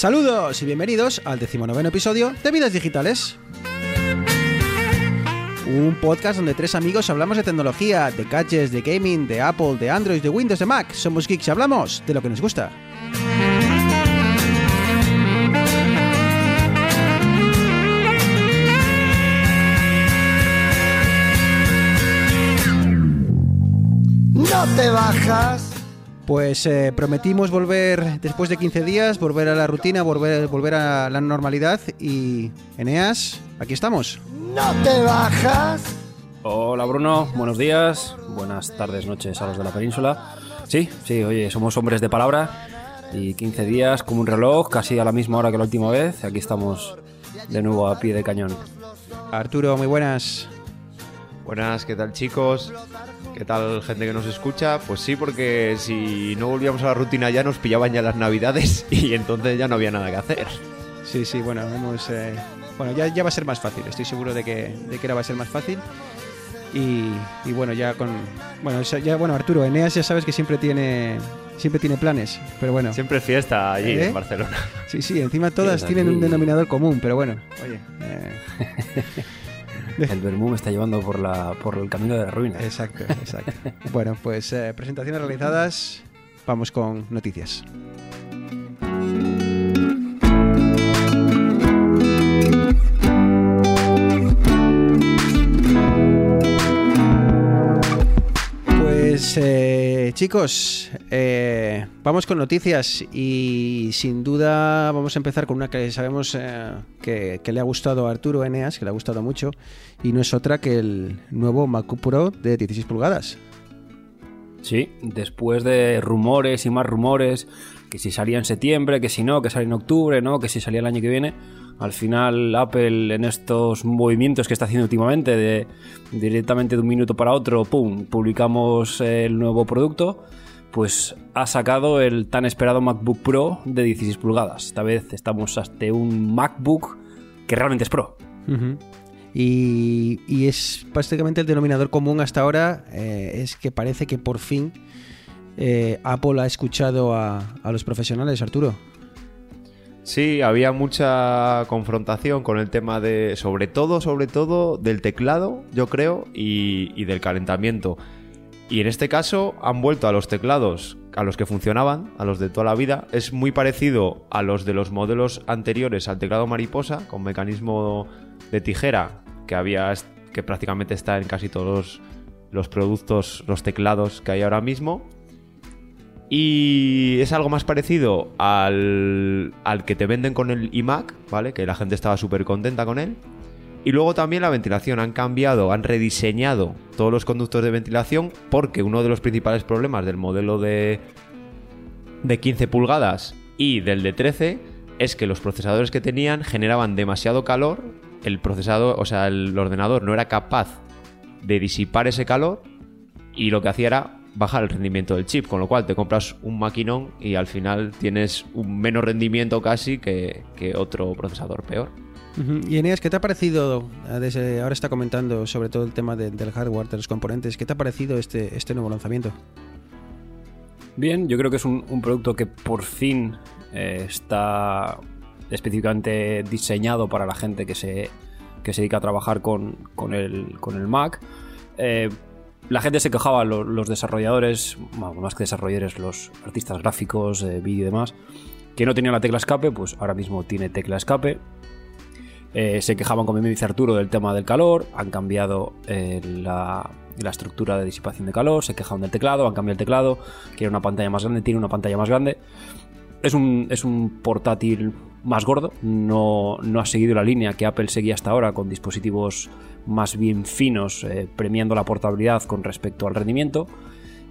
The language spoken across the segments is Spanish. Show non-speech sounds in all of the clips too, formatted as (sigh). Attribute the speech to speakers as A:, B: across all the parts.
A: Saludos y bienvenidos al decimonoveno episodio de Vidas Digitales. Un podcast donde tres amigos hablamos de tecnología, de gadgets, de gaming, de Apple, de Android, de Windows, de Mac. Somos geeks y hablamos de lo que nos gusta.
B: No te bajas.
A: Pues eh, prometimos volver después de 15 días, volver a la rutina, volver, volver a la normalidad y Eneas, aquí estamos.
B: No te bajas.
C: Hola Bruno, buenos días, buenas tardes, noches a los de la península. Sí, sí, oye, somos hombres de palabra y 15 días como un reloj, casi a la misma hora que la última vez. Aquí estamos de nuevo a pie de cañón.
A: Arturo, muy buenas.
D: Buenas, ¿qué tal chicos? ¿Qué tal gente que nos escucha? Pues sí, porque si no volvíamos a la rutina ya nos pillaban ya las navidades (laughs) y entonces ya no había nada que hacer.
A: Sí, sí, bueno, hemos, eh, bueno ya, ya va a ser más fácil, estoy seguro de que, de que ahora va a ser más fácil. Y, y bueno, ya con... Bueno, ya, bueno, Arturo, Eneas ya sabes que siempre tiene siempre tiene planes, pero bueno.
D: Siempre fiesta allí
A: ¿Eh?
D: en Barcelona.
A: Sí, sí, encima todas
C: Fiesta
A: tienen un denominador común, pero bueno, oye. eh, (laughs) (laughs)
C: El Bermú me está llevando por, la, por el camino de la ruina.
A: exacto, exacto. (laughs) bueno, pues eh, presentaciones realizadas, vamos con noticias. Pues eh, chicos, eh, vamos con noticias y sin duda vamos a empezar con una que sabemos eh, que, le ha gustado a Arturo Eneas, que le ha gustado mucho, y no es otra que el nuevo MacBook Pro de 16 pulgadas.
C: Sí, después de rumores y más rumores, que si salía en septiembre, que si no, que salía en octubre, ¿no? que si salía el año que viene, al final Apple en estos movimientos que está haciendo últimamente, de directamente de un minuto para otro, ¡pum!, publicamos el nuevo producto, pues ha sacado el tan esperado MacBook Pro de 16 pulgadas. Esta vez estamos ante un MacBook que realmente es Pro.
A: Y, es prácticamente el denominador común hasta ahora, eh, es que parece que por fin eh, Apple ha escuchado a, los profesionales, Arturo.
D: Sí, había mucha confrontación con el tema de, sobre todo, sobre todo, del teclado, yo creo, y del calentamiento. Y en este caso han vuelto a los teclados a los que funcionaban, a los de toda la vida. Es muy parecido a los de los modelos anteriores al teclado mariposa, con mecanismo de tijera, que había que prácticamente está en casi todos los, productos, los teclados que hay ahora mismo. Y es algo más parecido al, al que te venden con el iMac, ¿vale? Que la gente estaba súper contenta con él. Y luego también la ventilación. Han cambiado, han rediseñado todos los conductos de ventilación porque uno de los principales problemas del modelo de, de 15 pulgadas y del de 13 es que los procesadores que tenían generaban demasiado calor. El procesador, o sea, el ordenador no era capaz de disipar ese calor y lo que hacía era bajar el rendimiento del chip, con lo cual te compras un maquinón y al final tienes un menos rendimiento casi que, que otro procesador peor.
A: Y Eneas, ¿qué te ha parecido? Desde ahora está comentando sobre todo el tema de- del hardware, de los componentes. ¿Qué te ha parecido este, este nuevo lanzamiento?
C: Bien, yo creo que es un, un producto que por fin eh, está específicamente diseñado para la gente que se, que se dedica a trabajar con, con el, con el Mac. Eh, la gente se quejaba, lo- los desarrolladores, bueno, más que desarrolladores, los artistas gráficos, eh, vídeo y demás, que no tenían la tecla escape, pues ahora mismo tiene tecla escape. Eh, se quejaban, como me dice Arturo, del tema del calor. Han cambiado la, la estructura de disipación de calor. Se quejaban del teclado, han cambiado el teclado. Quiere una pantalla más grande, tiene una pantalla más grande. Es un, es un portátil más gordo. No, no ha seguido la línea que Apple seguía hasta ahora con dispositivos más bien finos, eh, premiando la portabilidad con respecto al rendimiento.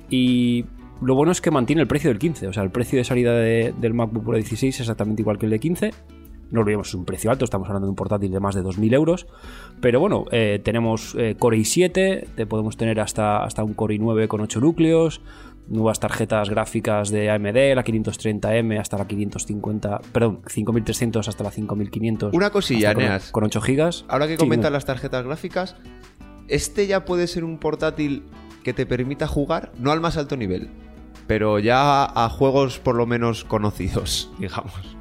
C: Y lo bueno es que mantiene el precio del 15. O sea, el precio de salida de- del MacBook Pro 16 es exactamente igual que el de 15 no olvidemos, es un precio alto, estamos hablando de un portátil de más de 2.000 euros. Pero bueno, eh, tenemos eh, Core i7, te podemos tener hasta, hasta un Core i9 con 8 núcleos, nuevas tarjetas gráficas de AMD, la 530M hasta la 550, perdón, 5300 hasta la 5500.
D: Una cosilla,
C: con-
D: Eneas.
C: Con 8 gigas.
D: Ahora que comentas las tarjetas gráficas, este ya puede ser un portátil que te permita jugar, no al más alto nivel, pero ya a juegos por lo menos conocidos, (laughs) digamos.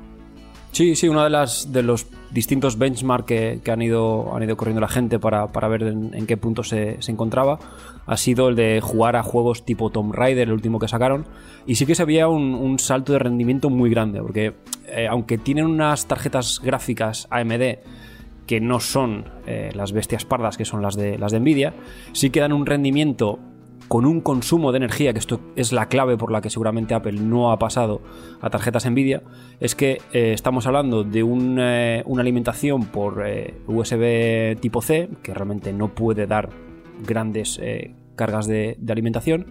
C: Sí, sí, uno de las de los distintos benchmarks que, que han ido han ido corriendo la gente para, para ver en, qué punto se, se encontraba ha sido el de jugar a juegos tipo Tomb Raider, el último que sacaron, y sí que se veía un, un salto de rendimiento muy grande, porque eh, aunque tienen unas tarjetas gráficas AMD que no son eh, las bestias pardas que son las de las de Nvidia, sí que dan un rendimiento con un consumo de energía, que esto es la clave por la que seguramente Apple no ha pasado a tarjetas Nvidia, es que eh, estamos hablando de eh, una alimentación por eh, USB tipo C, que realmente no puede dar grandes cargas de alimentación,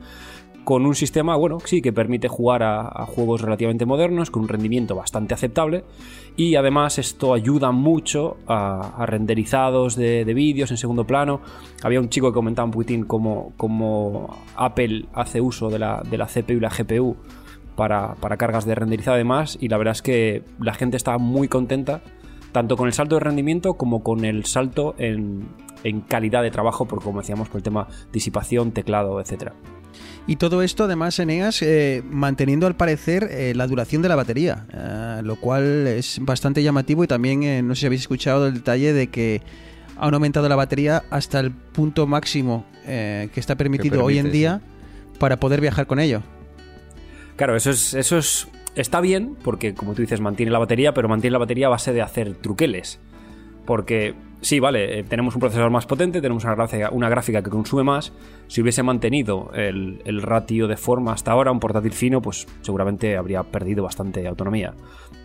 C: con un sistema, bueno, sí, que permite jugar a, juegos relativamente modernos, con un rendimiento bastante aceptable, y además esto ayuda mucho a, renderizados de, de vídeos en segundo plano. Había un chico que comentaba un poquitín cómo, Apple hace uso de la, CPU y la GPU para, cargas de renderizado además, y la verdad es que la gente está muy contenta, tanto con el salto de rendimiento como con el salto en, en calidad de trabajo, porque como decíamos, por el tema disipación, teclado, etcétera.
A: Y todo esto, además, Eneas, eh, manteniendo al parecer eh, la duración de la batería, eh, lo cual es bastante llamativo y también, eh, no sé si habéis escuchado el detalle de que han aumentado la batería hasta el punto máximo que está permitido
D: permite,
A: hoy en día
D: sí.
A: para poder viajar con ello.
C: Claro, eso es, eso es. Está bien, porque como tú dices, mantiene la batería, pero mantiene la batería a base de hacer truqueles. Porque, sí, vale, eh, tenemos un procesador más potente, tenemos una gráfica, una gráfica que consume más. Si hubiese mantenido el, el ratio de forma hasta ahora, un portátil fino, pues seguramente habría perdido bastante autonomía.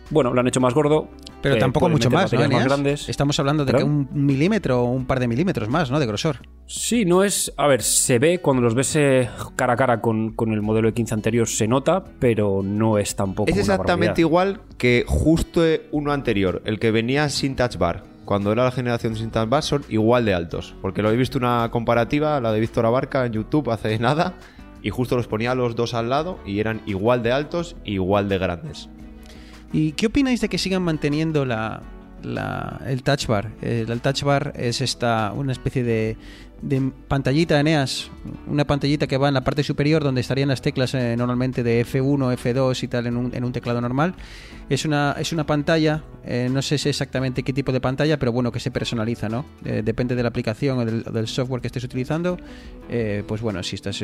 C: Bueno, lo han hecho más gordo.
A: Pero
C: eh,
A: tampoco mucho más,
C: grandes.
A: Estamos hablando de que un milímetro o un par de milímetros más, ¿no? De grosor.
C: Sí, no es. A ver, se ve cuando los ves eh, cara a cara con, con el modelo de 15 anterior, se nota, pero no es tampoco.
D: Es exactamente igual que justo uno anterior, el que venía sin touch bar. Cuando era la generación sin touch bar son igual de altos. Porque lo he visto una comparativa, la de Víctor Abarca en YouTube hace nada, y justo los ponía los dos al lado y eran igual de altos igual de grandes.
A: ¿Y qué opináis de que sigan manteniendo la, la- el touch bar? El, el touch bar es esta una especie de, de pantallita Eneas, una pantallita que va en la parte superior donde estarían las teclas eh, normalmente de F1, F2 y tal en un, en un teclado normal. Es una, es una pantalla, eh, no sé exactamente qué tipo de pantalla, pero bueno, que se personaliza, ¿no? Eh, depende de la aplicación o del, software que estés utilizando. Pues bueno, si estás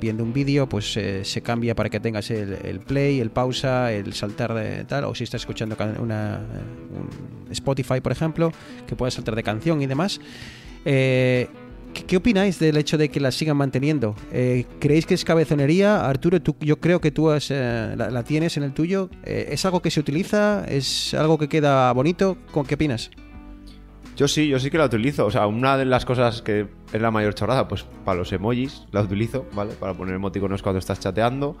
A: viendo un vídeo, pues se cambia para que tengas el, el play, el pausa, el saltar de tal, o si estás escuchando una, un Spotify, por ejemplo, que puedas saltar de canción y demás. Eh, ¿qué, opináis del hecho de que la sigan manteniendo? Eh, ¿Creéis que es cabezonería? Arturo, tú- yo creo que tú eh, la, la tienes en el tuyo. Eh, ¿Es algo que se utiliza? ¿Es algo que queda bonito? ¿Con qué opinas?
D: Yo sí, yo sí que la utilizo. O sea, una de las cosas que es la mayor chorrada, pues para los emojis la utilizo, ¿vale? Para poner emoticonos cuando estás chateando.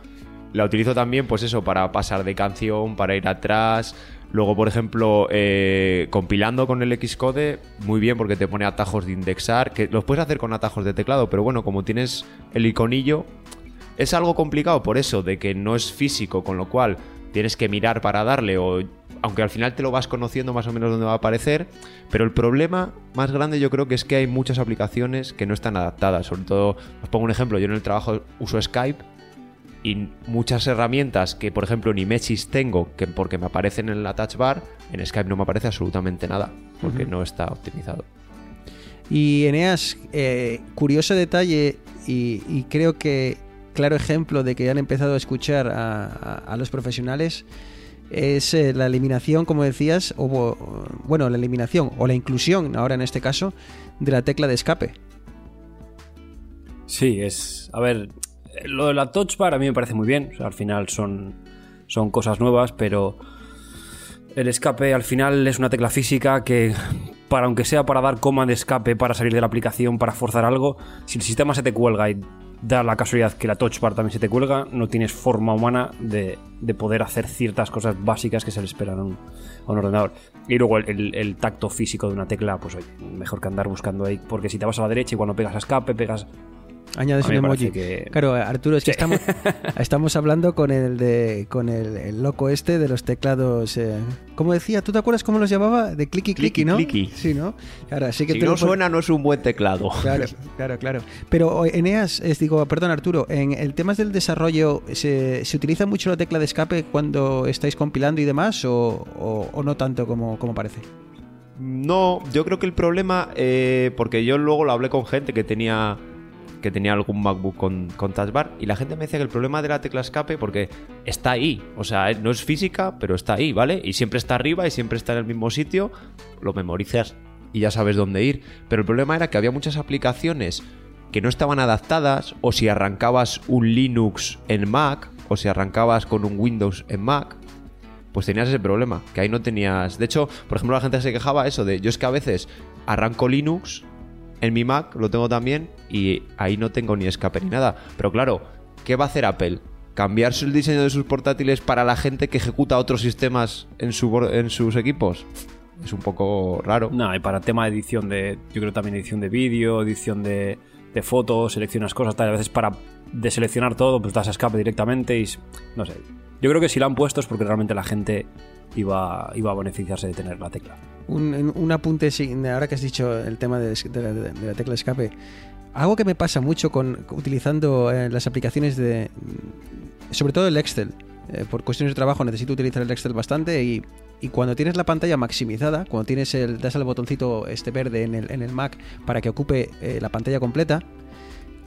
D: La utilizo también, pues eso, para pasar de canción, para ir atrás. Luego, por ejemplo, eh, compilando con el Xcode, muy bien porque te pone atajos de indexar, que los puedes hacer con atajos de teclado, pero bueno, como tienes el iconillo, es algo complicado por eso, de que no es físico, con lo cual tienes que mirar para darle o aunque al final te lo vas conociendo más o menos dónde va a aparecer, pero el problema más grande yo creo que es que hay muchas aplicaciones que no están adaptadas, sobre todo, os pongo un ejemplo, yo en el trabajo uso Skype y muchas herramientas que por ejemplo en Images tengo que porque me aparecen en la touch bar, en Skype no me aparece absolutamente nada, porque no está optimizado.
A: Y Eneas, eh, curioso detalle y, y creo que claro ejemplo de que han empezado a escuchar a, a- a los profesionales es eh, la eliminación, como decías, o- bueno, la eliminación o la inclusión, ahora en este caso, de la tecla de escape.
C: Sí, es. A ver, lo de la touch bar a mí me parece muy bien. Al final son, son cosas nuevas, pero el escape al final es una tecla física que, para aunque sea para dar coma de escape, para salir de la aplicación, para forzar algo, si el sistema se te cuelga y da la casualidad que la touch bar también se te cuelga, no tienes forma humana de, de poder hacer ciertas cosas básicas que se le esperan a un, ordenador. Y luego el, el- tacto físico de una tecla, pues mejor que andar buscando ahí, porque si te vas a la derecha y cuando pegas a escape, pegas
A: Añades un emoji.
C: que-
A: Claro, Arturo, es que estamos, (laughs) estamos hablando con el de con el, el loco este de los teclados. eh, ¿Cómo decía? ¿Tú te acuerdas cómo los llamaba? De clicky clicky, ¿no?
D: clicky.
A: Sí, ¿no? Claro, así que
D: Si no suena, no es un buen teclado.
A: Claro, (laughs) claro, claro. Pero o, Eneas, es, digo, perdón Arturo, en el tema del desarrollo, ¿se, se utiliza mucho la tecla de escape cuando estáis compilando y demás o, o- o no tanto como, como parece?
D: No, yo creo que el problema, eh, porque yo luego lo hablé con gente que tenía que tenía algún MacBook con, con Touch Bar y la gente me decía que el problema de la tecla escape porque está ahí, o sea, no es física, pero está ahí, ¿vale? Y siempre está arriba y siempre está en el mismo sitio, lo memorizas y ya sabes dónde ir. Pero el problema era que había muchas aplicaciones que no estaban adaptadas o si arrancabas un Linux en Mac o si arrancabas con un Windows en Mac, pues tenías ese problema, que ahí no tenías... De hecho, por ejemplo, la gente se quejaba eso de, yo es que a veces arranco Linux en mi Mac, lo tengo también, y ahí no tengo ni escape ni nada. Pero claro, ¿qué va a hacer Apple? ¿Cambiar el diseño de sus portátiles para la gente que ejecuta otros sistemas en, sus equipos? Es un poco raro.
C: No, y para tema de edición de. Yo creo también edición de vídeo, edición de, fotos, seleccionas cosas, tal. A veces para deseleccionar todo, pues das a escape directamente y. No sé. Yo creo que si la han puesto es porque realmente la gente iba, iba a beneficiarse de tener la tecla.
A: Un, un- un apunte, ahora que has dicho el tema de, la, tecla escape. Algo que me pasa mucho con utilizando eh, las aplicaciones de. Sobre todo el Excel. eh, por cuestiones de trabajo necesito utilizar el Excel bastante y, y cuando tienes la pantalla maximizada, cuando tienes el, das al botoncito este verde en el, en el Mac para que ocupe eh, la pantalla completa,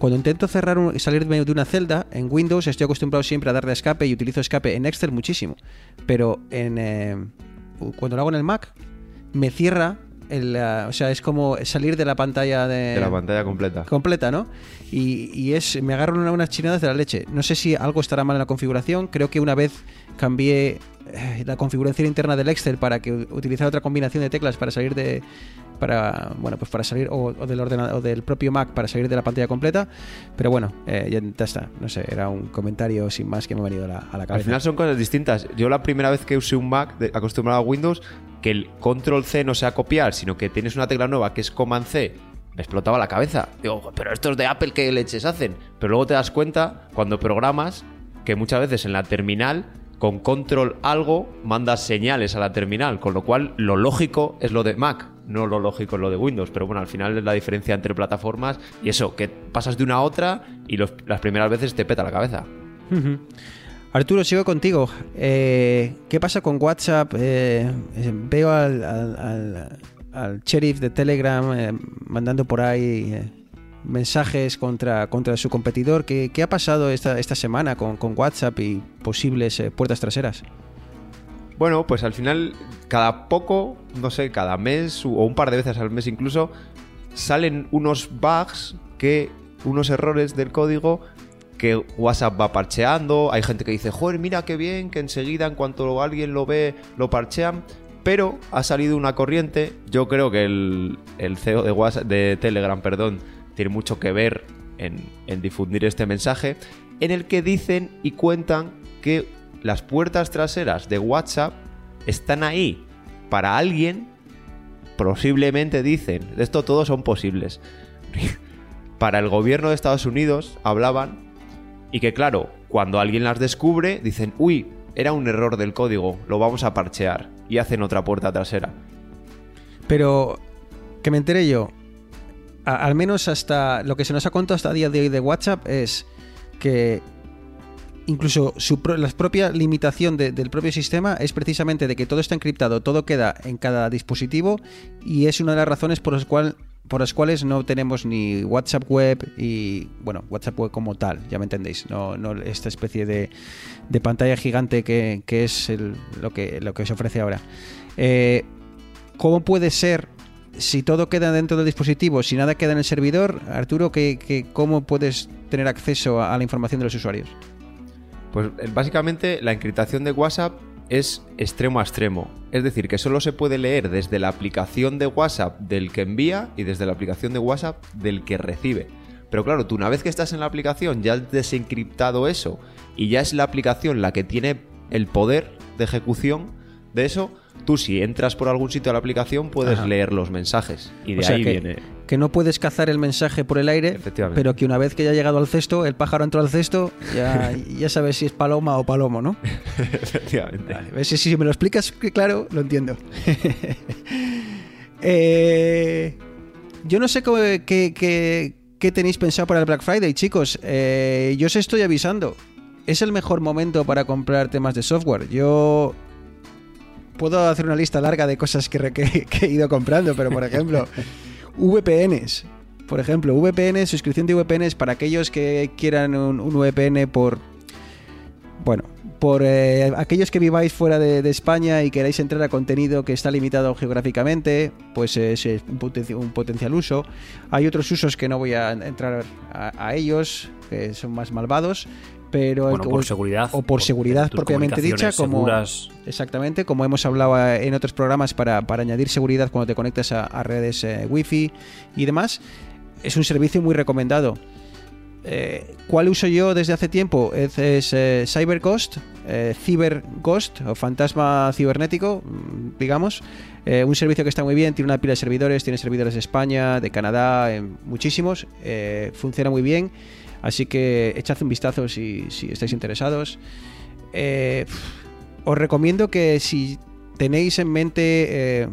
A: cuando intento cerrar un- salir de una celda, en Windows estoy acostumbrado siempre a darle a escape y utilizo escape en Excel muchísimo. Pero en, eh, cuando lo hago en el Mac, me cierra, el, ah, o sea, es como salir de la pantalla de,
D: De la pantalla completa.
A: completa, ¿no? Y, y es, me agarro una- unas chinadas de la leche. No sé si algo estará mal en la configuración. Creo que una vez cambié eh, la configuración interna del Excel para que utilizara otra combinación de teclas para salir de para bueno pues para salir o, o del ordenador o del propio Mac para salir de la pantalla completa pero bueno eh, ya, está no sé era un comentario sin más que me ha venido a la, a la cabeza
D: Al final son cosas distintas. Yo la primera vez que usé un Mac de- acostumbrado a Windows, que el control C no sea copiar, sino que tienes una tecla nueva que es command C, me explotaba la cabeza. Digo, pero estos de Apple, ¿qué leches hacen? Pero luego te das cuenta, cuando programas, que muchas veces en la terminal, con control algo, mandas señales a la terminal, con lo cual lo lógico es lo de Mac. No lo lógico es lo de Windows, pero bueno, al final es la diferencia entre plataformas y eso, que pasas de una a otra y las primeras veces te peta la cabeza.
A: Arturo, sigo contigo. Eh, ¿Qué pasa con WhatsApp? Eh, eh, veo al, al- al- sheriff de Telegram eh, mandando por ahí mensajes contra, contra su competidor. ¿Qué, qué ha pasado esta, esta semana con, con WhatsApp y posibles puertas traseras?
D: Bueno, pues al final, cada poco, no sé, cada mes o un par de veces al mes incluso, salen unos bugs que, unos errores del código que WhatsApp va parcheando. Hay gente que dice, joder, mira qué bien, que enseguida en cuanto alguien lo ve, lo parchean. Pero ha salido una corriente, yo creo que el, CEO de, WhatsApp, de Telegram, perdón, tiene mucho que ver en difundir este mensaje, en el que dicen y cuentan que las puertas traseras de WhatsApp están ahí para alguien, posiblemente dicen, de esto todos son posibles, (laughs) para el gobierno de Estados Unidos hablaban y que claro, cuando alguien las descubre, dicen, uy, era un error del código, lo vamos a parchear y hacen otra puerta trasera.
A: Pero que me enteré yo, al menos hasta lo que se nos ha contado hasta el día de hoy de WhatsApp es que incluso su pro- la propia limitación de- del propio sistema es precisamente de que todo está encriptado, todo queda en cada dispositivo y es una de las razones por las, por las cuales no tenemos ni WhatsApp web y, bueno, WhatsApp web como tal, ya me entendéis, no, esta especie de, pantalla gigante que, es el- lo, que, lo que se ofrece ahora. Eh, ¿Cómo puede ser si todo queda dentro del dispositivo, si nada queda en el servidor, Arturo, que, que- ¿cómo puedes tener acceso a la información de los usuarios?
D: Pues eh, básicamente la encriptación de WhatsApp es extremo a extremo. Es decir, que solo se puede leer desde la aplicación de WhatsApp del que envía y desde la aplicación de WhatsApp del que recibe. Pero claro, tú una vez que estás en la aplicación ya has desencriptado eso y ya es la aplicación la que tiene el poder de ejecución, de eso, tú si entras por algún sitio a la aplicación puedes
A: Ajá.
D: leer los mensajes. Y de
A: O sea
D: ahí
A: que,
D: viene.
A: que no puedes cazar el mensaje por el aire, pero que una vez que ya ha llegado al cesto, el pájaro entró al cesto, ya, (laughs) ya sabes si es paloma o palomo, ¿no?
D: Efectivamente.
A: Vale, ves, si, si me lo explicas claro, lo entiendo. (laughs) Eh, yo no sé cómo- qué, qué- qué tenéis pensado para el Black Friday, chicos. Eh, yo os estoy avisando. Es el mejor momento para comprar temas de software. Yo puedo hacer una lista larga de cosas que, re- que- (laughs) que he ido comprando, pero por ejemplo, (laughs) VPNs. Por ejemplo, VPN, suscripción de VPNs para aquellos que quieran un, un VPN por. Bueno, por eh, aquellos que viváis fuera de, de España y queráis entrar a contenido que está limitado geográficamente, pues es un, poten- un potencial uso. Hay otros usos que no voy a entrar a, a ellos, que son más malvados, pero
C: Bueno, por seguridad.
A: o por seguridad propiamente dicha, como
C: seguras.
A: exactamente, como hemos hablado eh, en otros programas para, para añadir seguridad cuando te conectas a, a redes eh, wifi y demás, es un servicio muy recomendado. Eh, ¿Cuál uso yo desde hace tiempo? Es, es eh, CyberGhost, eh, CyberGhost o fantasma cibernético, mm, digamos. Un servicio que está muy bien, tiene una pila de servidores, tiene servidores de España, de Canadá, muchísimos. funciona muy bien, así que echad un vistazo si, si estáis interesados. Eh, os recomiendo que si tenéis en mente eh,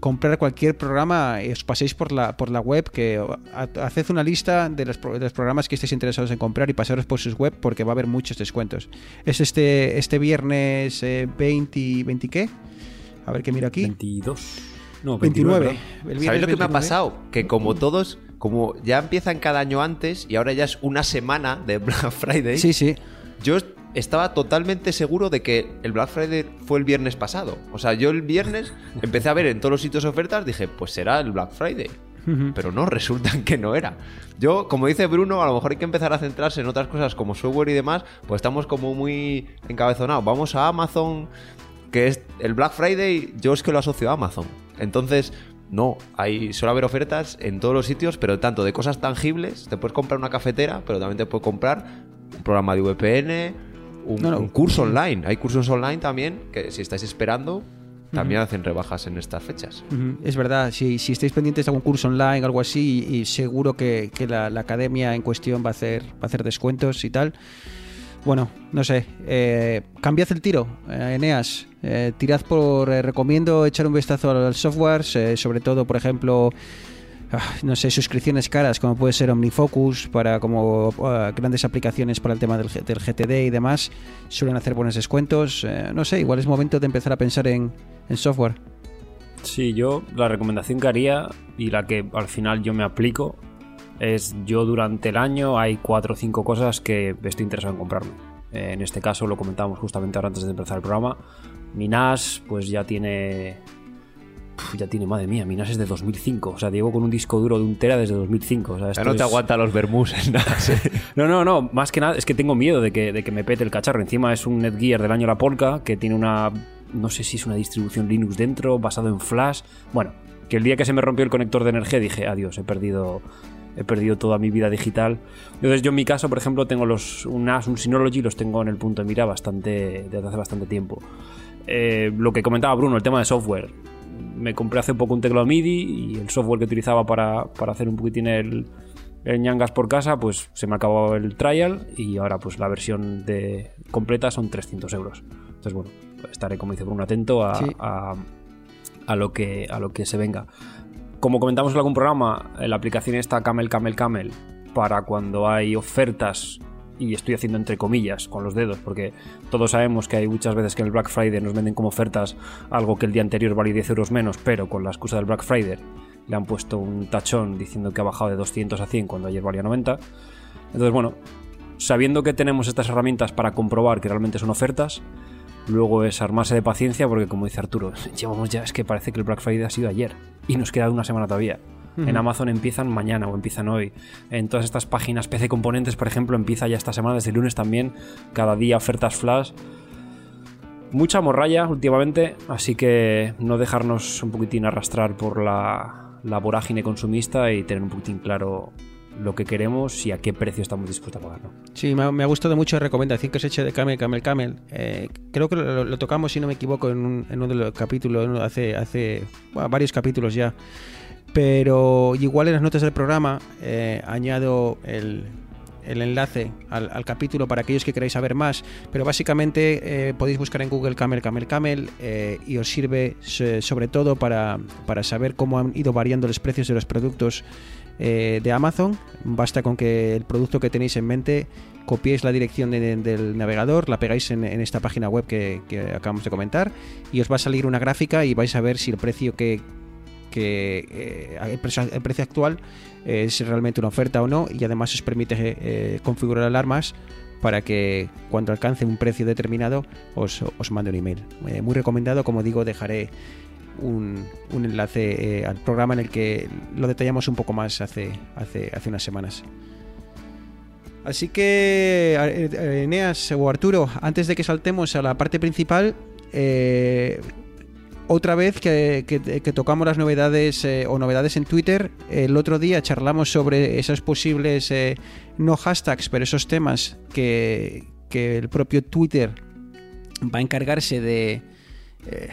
A: comprar cualquier programa, os paséis por la, por la web, que ha- haced una lista de los, de los programas que estéis interesados en comprar y pasaros por sus web porque va a haber muchos descuentos. Es este, este viernes eh, 20, 20 qué? A ver qué miro aquí.
C: 22. No,
A: 29.
C: 29.
A: El
D: ¿Sabéis lo que me ha
A: 29.
D: pasado? Que como todos, como ya empiezan cada año antes y ahora ya es una semana de Black (laughs) Friday,
A: Sí, sí.
D: yo estaba totalmente seguro de que el Black Friday fue el viernes pasado. O sea, yo el viernes (laughs) empecé a ver en todos los sitios ofertas, dije, pues será el Black Friday. Pero no, (laughs) resulta que no era. Yo, como dice Bruno, a lo mejor hay que empezar a centrarse en otras cosas como software y demás, pues estamos como muy encabezonados. Vamos a Amazon, que es el Black Friday, yo es que lo asocio a Amazon. Entonces, no, hay suele haber ofertas en todos los sitios, pero tanto de cosas tangibles, te puedes comprar una cafetera, pero también te puedes comprar un programa de VPN, un,
A: No, no.
D: un curso online. Hay cursos online también, que si estáis esperando, también hacen rebajas en estas fechas.
A: Es verdad, si, si estáis pendientes de algún curso online o algo así, y, y seguro que, que la, la academia en cuestión va a hacer, va a hacer descuentos y tal. Bueno, no sé, eh, cambiad el tiro, eh, Eneas. Eh, tirad por. eh, recomiendo echar un vistazo al software, eh, sobre todo, por ejemplo. ah, No sé, suscripciones caras como puede ser OmniFocus para como ah, grandes aplicaciones para el tema del, del GTD y demás suelen hacer buenos descuentos. Eh, no sé, igual es momento de empezar a pensar en, en software.
C: Sí, yo la recomendación que haría y la que al final yo me aplico es yo durante el año hay cuatro o cinco cosas que estoy interesado en comprarme. Eh, en este caso lo comentábamos justamente ahora antes de empezar el programa. Mi NAS pues ya tiene... Uf, ya tiene, madre mía, mi NAS es de 2005. O sea, llevo con un disco duro de un tera desde 2005. O sea, esto
D: no te
C: es-
D: aguanta los vermús en (laughs) (laughs)
C: no, no, no, más que nada es que tengo miedo de que, de que me pete el cacharro. Encima es un Netgear del año La Polka que tiene una. No sé si es una distribución Linux dentro, basado en Flash. Bueno, que el día que se me rompió el conector de energía dije, adiós, he perdido. He perdido toda mi vida digital. Entonces, yo en mi caso, por ejemplo, tengo los un NAS, un Synology, los tengo en el punto de mira bastante. desde hace bastante tiempo. Eh, lo que comentaba Bruno, el tema de software. Me compré hace poco un teclado MIDI y el software que utilizaba para, para hacer un poquitín el, el ñangas por casa, pues se me acabó el trial y ahora pues la versión de completa son 300 euros. Entonces bueno, estaré como dice Bruno atento a,
A: Sí.
C: a, a lo que, a lo que se venga. Como comentamos en algún programa, la aplicación está Camel Camel Camel para cuando hay ofertas y estoy haciendo entre comillas con los dedos porque todos sabemos que hay muchas veces que en el Black Friday nos venden como ofertas algo que el día anterior vale 10 euros menos pero con la excusa del Black Friday le han puesto un tachón diciendo que ha bajado de 200 a 100 cuando ayer valía 90 entonces bueno sabiendo que tenemos estas herramientas para comprobar que realmente son ofertas luego es armarse de paciencia porque como dice Arturo llevamos ya es que parece que el Black Friday ha sido ayer y nos queda una semana todavía en Amazon empiezan mañana o empiezan hoy. En todas estas páginas PC Componentes, por ejemplo, empieza ya esta semana, desde el lunes también. Cada día ofertas flash. Mucha morralla últimamente, así que no dejarnos un poquitín arrastrar por la, la vorágine consumista y tener un poquitín claro lo que queremos y a qué precio estamos dispuestos a pagarlo.
A: Sí, me ha, gustado mucho la recomendación que os he hecho de Camel, Camel, Camel. Eh, creo que lo, tocamos, si no me equivoco, en, un- uno de los capítulos, hace, hace bueno, varios capítulos ya. Pero igual en las notas del programa eh, añado el, el enlace al, capítulo para aquellos que queráis saber más. Pero básicamente eh, podéis buscar en Google Camel, Camel, Camel y os sirve so- sobre todo para, para saber cómo han ido variando los precios de los productos eh, de Amazon. Basta con que el producto que tenéis en mente copiéis la dirección de- del navegador, la pegáis en, esta página web que, acabamos de comentar y os va a salir una gráfica y vais a ver si el precio que, eh, el, precio, actual es realmente una oferta o no y además os permite eh, configurar alarmas para que cuando alcance un precio determinado os, os mande un email. Eh, muy recomendado, como digo, dejaré un, enlace eh, al programa en el que lo detallamos un poco más hace, hace, hace unas semanas. Así que, eh, eh, Eneas o Arturo, antes de que saltemos a la parte principal, otra vez que, tocamos las novedades o novedades en Twitter, el otro día charlamos sobre esos posibles, no hashtags, pero esos temas que, que el propio Twitter va a encargarse de... eh,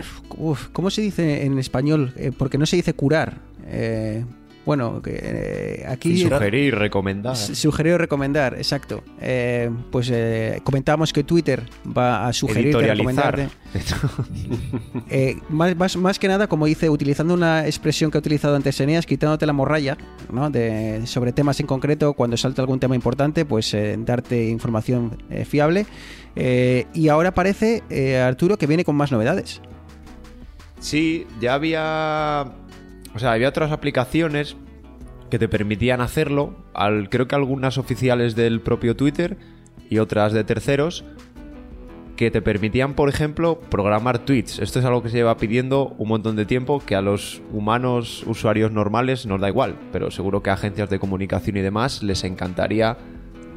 A: ¿Cómo se dice en español? Eh, porque no se dice curar. Eh, bueno, que, eh, aquí...
D: Sugerir, recomendar.
A: Sugerir o recomendar, exacto. Eh, pues eh, comentábamos que Twitter va a sugerir
D: Editorializar. (laughs)
A: Eh, más, más, más que nada, como dice, utilizando una expresión que ha utilizado antes Eneas, quitándote la morralla ¿no? de, sobre temas en concreto, cuando salta algún tema importante, pues eh, darte información eh, fiable. Eh, y ahora parece, eh, Arturo, que viene con más novedades.
D: Sí, ya había. O sea, había otras aplicaciones que te permitían hacerlo. Creo que algunas oficiales del propio Twitter y otras de terceros. Que te permitían, por ejemplo, programar tweets. Esto es algo que se lleva pidiendo un montón de tiempo, que a los humanos usuarios normales nos da igual, pero seguro que a agencias de comunicación y demás les encantaría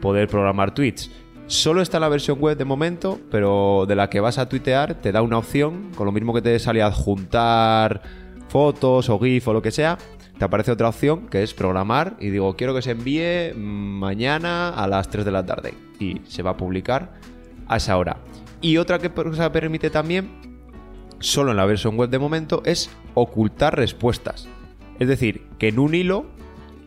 D: poder programar tweets. Solo está la versión web de momento, pero de la que vas a tuitear te da una opción, con lo mismo que te sale adjuntar fotos o GIF o lo que sea, te aparece otra opción que es programar y digo, quiero que se envíe mañana a las 3 de la tarde y se va a publicar a esa hora. Y otra que cosa permite también, solo en la versión web de momento, es ocultar respuestas. Es decir, que en un hilo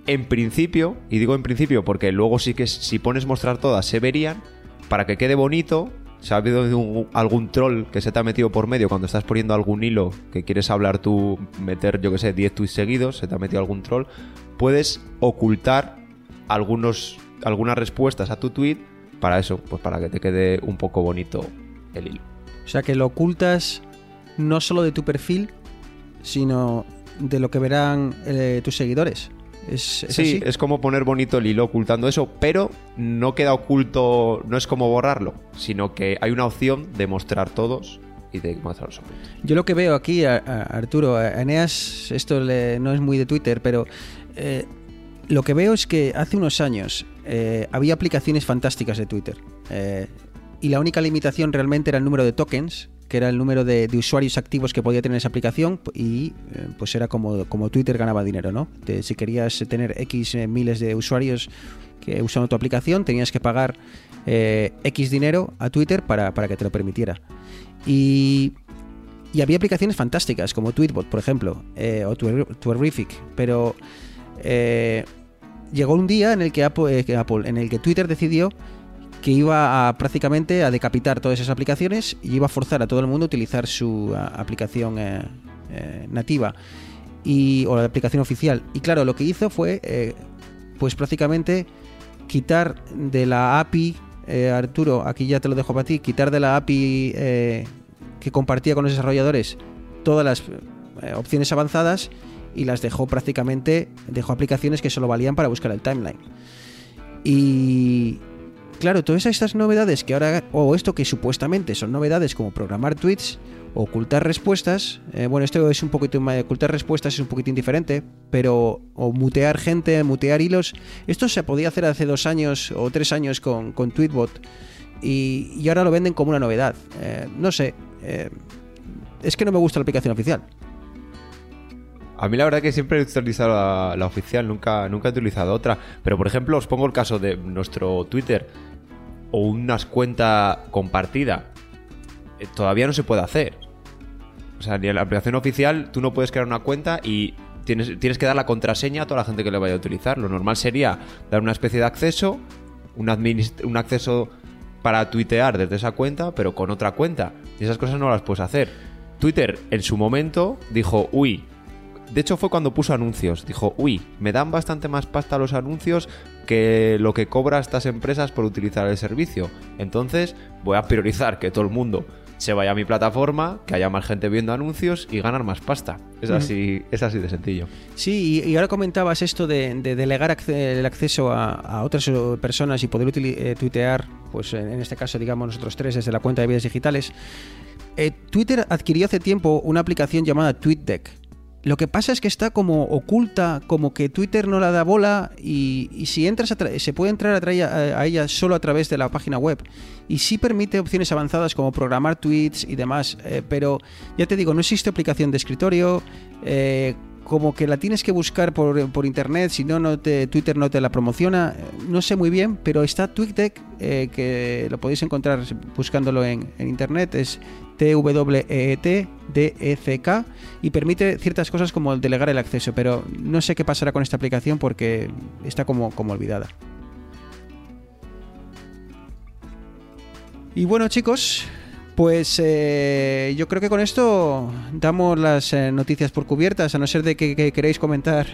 D: en principio, y digo en principio porque luego sí que si pones mostrar todas se verían, para que quede bonito, si ha habido algún troll que se te ha metido por medio cuando estás poniendo algún hilo que quieres hablar tú, meter yo que sé, 10 tweets seguidos, se te ha metido algún troll, puedes ocultar algunos, algunas respuestas a tu tweet para eso, pues para que te quede un poco bonito el hilo.
A: O sea que lo ocultas no solo de tu perfil, sino de lo que verán eh, tus seguidores. ¿Es, es
D: Sí,
A: así?
D: es como poner bonito el hilo ocultando eso, pero no queda oculto, no es como borrarlo, sino que hay una opción de mostrar todos y de mostrar los ocultos.
A: Yo lo que veo aquí, a, a Arturo, a Eneas, esto le- no es muy de Twitter, pero eh, lo que veo es que hace unos años eh, había aplicaciones fantásticas de Twitter. eh, y la única limitación realmente era el número de tokens, que era el número de, usuarios activos que podía tener esa aplicación, y eh, pues era como, como Twitter ganaba dinero, ¿no? Si querías tener X eh, miles de usuarios que usando tu aplicación, tenías que pagar eh, X dinero a Twitter para, para que te lo permitiera. Y y había aplicaciones fantásticas, como Tweetbot, por ejemplo, o Twer- Twerific, pero llegó un día en el que Apple- en el que Twitter decidió que iba a prácticamente a decapitar todas esas aplicaciones y iba a forzar a todo el mundo a utilizar su aplicación eh, eh, nativa y, o la aplicación oficial. Y claro, lo que hizo fue, eh, pues prácticamente quitar de la API, Arturo, aquí ya te lo dejo para ti, quitar de la API que compartía con los desarrolladores todas las opciones avanzadas y las dejó prácticamente, dejó aplicaciones que solo valían para buscar el timeline. Y claro, todas estas novedades que ahora, o esto que supuestamente son novedades como programar tweets, ocultar respuestas, eh, bueno, esto es un poquito ocultar respuestas es un poquito indiferente, pero, o mutear gente, mutear hilos, esto se podía hacer hace dos años o tres años con, con Tweetbot y, y ahora lo venden como una novedad. Eh, no sé, eh, es que no me gusta la aplicación oficial.
D: A mí la verdad que siempre he utilizado la, la oficial, nunca, nunca he utilizado otra. Pero por ejemplo, os pongo el caso de nuestro Twitter o unas cuenta compartida. Eh, todavía no se puede hacer. O sea, ni en la aplicación oficial tú no puedes crear una cuenta y tienes, tienes que dar la contraseña a toda la gente que le vaya a utilizar. Lo normal sería dar una especie de acceso, un, un acceso para tuitear desde esa cuenta, pero con otra cuenta. Y esas cosas no las puedes hacer. Twitter en su momento dijo, uy, de hecho fue cuando puso anuncios. Dijo, uy, me dan bastante más pasta los anuncios que lo que cobra estas empresas por utilizar el servicio. Entonces voy a priorizar que todo el mundo se vaya a mi plataforma, que haya más gente viendo anuncios y ganar más pasta. Es así, es así de sencillo.
A: Sí, y, y ahora comentabas esto de, de delegar acce- el acceso a, a otras eh, personas y poder eh, tuitear, pues en en este caso, digamos, nosotros tres desde la cuenta de vidas digitales. Eh, Twitter adquirió hace tiempo una aplicación llamada TweetDeck. Lo que pasa es que está como oculta, como que Twitter no la da bola y, si entras a se puede entrar a, tra- a- a ella solo a través de la página web. Y sí permite opciones avanzadas como programar tweets y demás, eh, pero ya te digo, no existe aplicación de escritorio, eh, como que la tienes que buscar por, por internet, si no, no te, Twitter no te la promociona, no sé muy bien, pero está TweetDeck, eh, que lo podéis encontrar buscándolo en, en internet, es T-W-E-E-T-D-E-C-K y permite ciertas cosas como el delegar el acceso, pero no sé qué pasará con esta aplicación porque está como, como olvidada. Y bueno chicos, pues eh, yo creo que con esto damos las eh, noticias por cubiertas, a no ser de que, que queréis comentar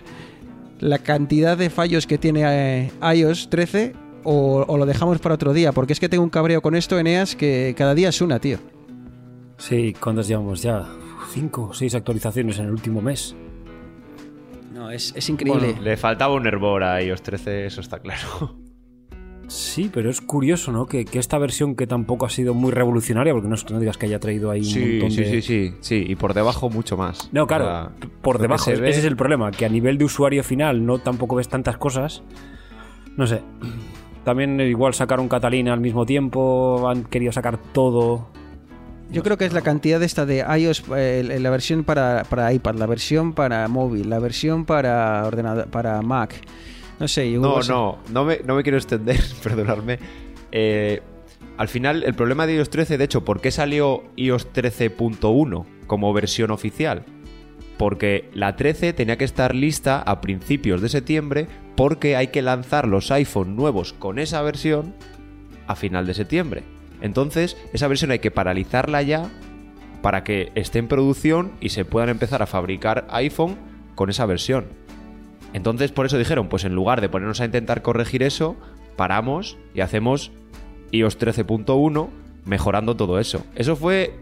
A: la cantidad de fallos que tiene eh, iOS 13 o, o lo dejamos para otro día, porque es que tengo un cabreo con esto, Eneas, que cada día es una, tío.
C: Sí, ¿cuántas llevamos ya? Cinco o seis actualizaciones en el último mes.
A: No, es, es increíble.
D: Bueno, le faltaba un hervor a iOS 13, eso está claro.
C: Sí, pero es curioso, ¿no? Que, que esta versión que tampoco ha sido muy revolucionaria, porque no, es que no digas que haya traído ahí un
D: Sí,
C: montón
D: sí,
C: de...
D: sí, sí, sí, y por debajo mucho más.
C: No, claro,
D: O sea,
C: por debajo.
D: ve-
C: Ese es el problema, que a nivel de usuario final no tampoco ves tantas cosas. No sé. También igual sacaron Catalina al mismo tiempo, han querido sacar todo.
A: Yo creo que es la cantidad esta de iOS, eh, la versión para, para iPad, la versión para móvil, la versión para ordenador, para Mac. No sé, yo
D: No, no, no me, no me quiero extender, (laughs) perdonadme. Eh, al final, el problema de iOS 13, de hecho, ¿por qué salió iOS 13.1 como versión oficial? Porque la 13 tenía que estar lista a principios de septiembre porque hay que lanzar los iPhone nuevos con esa versión a final de septiembre. Entonces, esa versión hay que paralizarla ya para que esté en producción y se puedan empezar a fabricar iPhone con esa versión. Entonces, por eso dijeron, pues en lugar de ponernos a intentar corregir eso, paramos y hacemos iOS 13.1 mejorando todo eso. Eso fue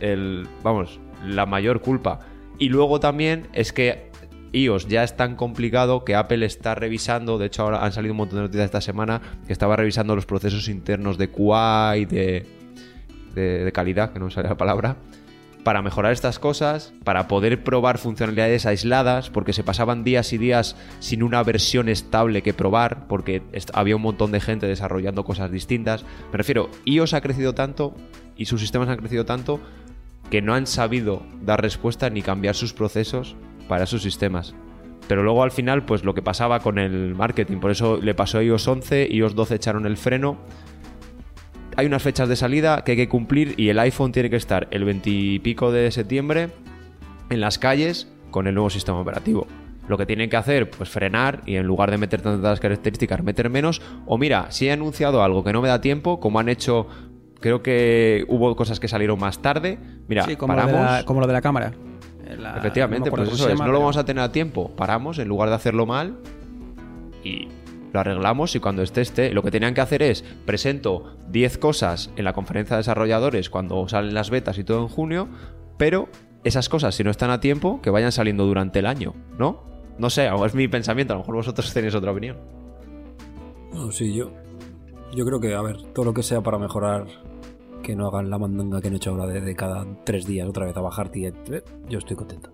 D: el, vamos, la mayor culpa. Y luego también es que iOS ya es tan complicado que Apple está revisando, de hecho ahora han salido un montón de noticias esta semana, que estaba revisando los procesos internos de QA y de, de, de calidad, que no me sale la palabra, para mejorar estas cosas, para poder probar funcionalidades aisladas, porque se pasaban días y días sin una versión estable que probar, porque había un montón de gente desarrollando cosas distintas. Me refiero, iOS ha crecido tanto y sus sistemas han crecido tanto que no han sabido dar respuesta ni cambiar sus procesos para sus sistemas. Pero luego al final, pues lo que pasaba con el marketing, por eso le pasó a iOS 11, iOS 12 echaron el freno hay unas fechas de salida que hay que cumplir y el iPhone tiene que estar el 20 y pico de septiembre en las calles con el nuevo sistema operativo. Lo que tienen que hacer, pues frenar y en lugar de meter tantas características, meter menos. O mira, si he anunciado algo que no me da tiempo, como han hecho, creo que hubo cosas que salieron más tarde. Mira,
A: Sí, como, lo
D: paramos.
A: de la, como lo de la cámara. Eh, la- no
D: Efectivamente,
A: me acuerdo
D: pues eso es,
A: llama,
D: no lo
A: pero-
D: vamos a tener a tiempo. Paramos en lugar de hacerlo mal y lo arreglamos y cuando esté esté. Lo que tenían que hacer es presento 10 cosas en la conferencia de desarrolladores cuando salen las betas y todo en junio, pero esas cosas si no están a tiempo que vayan saliendo durante el año, ¿no? No sé, es mi pensamiento, a lo mejor vosotros tenéis otra opinión.
C: No, sí, yo. Yo creo que, a ver, todo lo que sea para mejorar, que no hagan la mandanga que han hecho ahora de cada tres días otra vez a bajar, tío. eh, Yo estoy contento.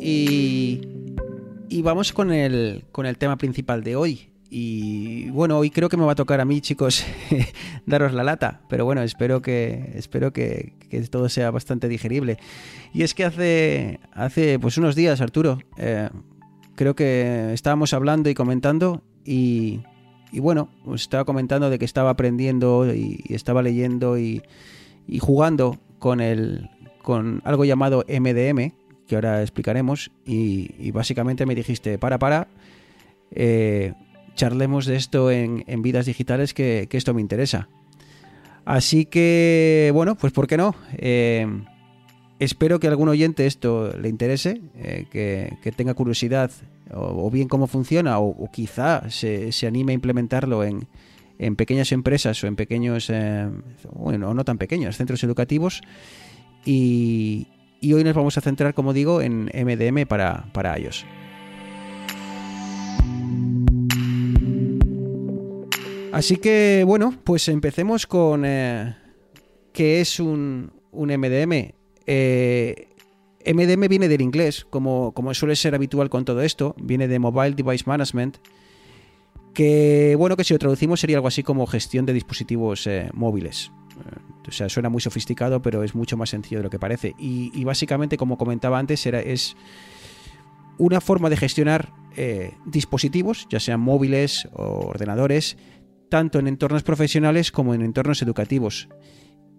A: Y, y vamos con el, con el tema principal de hoy. Y bueno, hoy creo que me va a tocar a mí, chicos, (laughs) daros la lata, pero bueno, espero que espero que, que todo sea bastante digerible. Y es que hace hace pues unos días, Arturo, eh, creo que estábamos hablando y comentando y, y bueno, os estaba comentando de que estaba aprendiendo y, y estaba leyendo y, y jugando con el con algo llamado MDM, que ahora explicaremos, y, básicamente me dijiste, para, para, eh, charlemos de esto en, en vidas digitales, que, que, esto me interesa. Así que, bueno, pues ¿por qué no? Eh, espero que a algún oyente esto le interese, eh, que, que, tenga curiosidad, o, bien cómo funciona, o, quizá se, se, anime a implementarlo en, en pequeñas empresas o en pequeños, bueno, no tan pequeños, centros educativos. Y, y, hoy nos vamos a centrar, como digo, en MDM para, para iOS. Así que, bueno, pues empecemos con eh, qué es un, un MDM. Eh, MDM viene del inglés, como, como suele ser habitual con todo esto, viene de Mobile Device Management, que, bueno, que si lo traducimos sería algo así como gestión de dispositivos eh, móviles. O sea, suena muy sofisticado, pero es mucho más sencillo de lo que parece. Y, básicamente, como comentaba antes, era, es una forma de gestionar eh, dispositivos, ya sean móviles o ordenadores, tanto en entornos profesionales como en entornos educativos.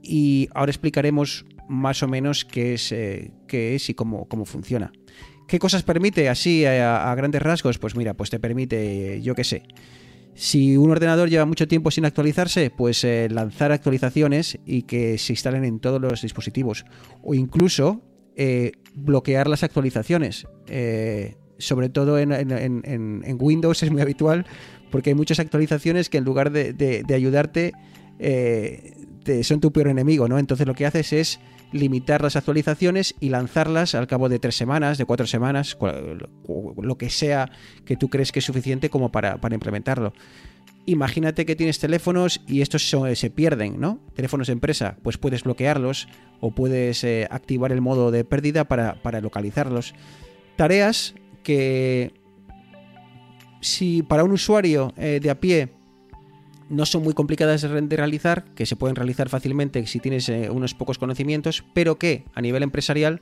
A: Y ahora explicaremos más o menos qué es, eh, qué es y cómo, cómo, funciona. ¿Qué cosas permite así a, grandes rasgos? Pues mira, pues te permite, yo qué sé, si un ordenador lleva mucho tiempo sin actualizarse, pues eh, lanzar actualizaciones y que se instalen en todos los dispositivos. O incluso eh, bloquear las actualizaciones. Eh, sobre todo en, Windows es muy habitual porque hay muchas actualizaciones que en lugar de ayudarte eh, te, son tu peor enemigo, ¿no? Entonces lo que haces es limitar las actualizaciones y lanzarlas al cabo de tres semanas, de cuatro semanas, lo que sea que tú crees que es suficiente como para, implementarlo. Imagínate que tienes teléfonos y estos se, pierden, ¿no? Teléfonos de empresa, pues puedes bloquearlos o puedes eh, activar el modo de pérdida para, para localizarlos. Tareas que si para un usuario eh, de a pie no son muy complicadas de realizar, que se pueden realizar fácilmente si tienes eh, unos pocos conocimientos, pero que a nivel empresarial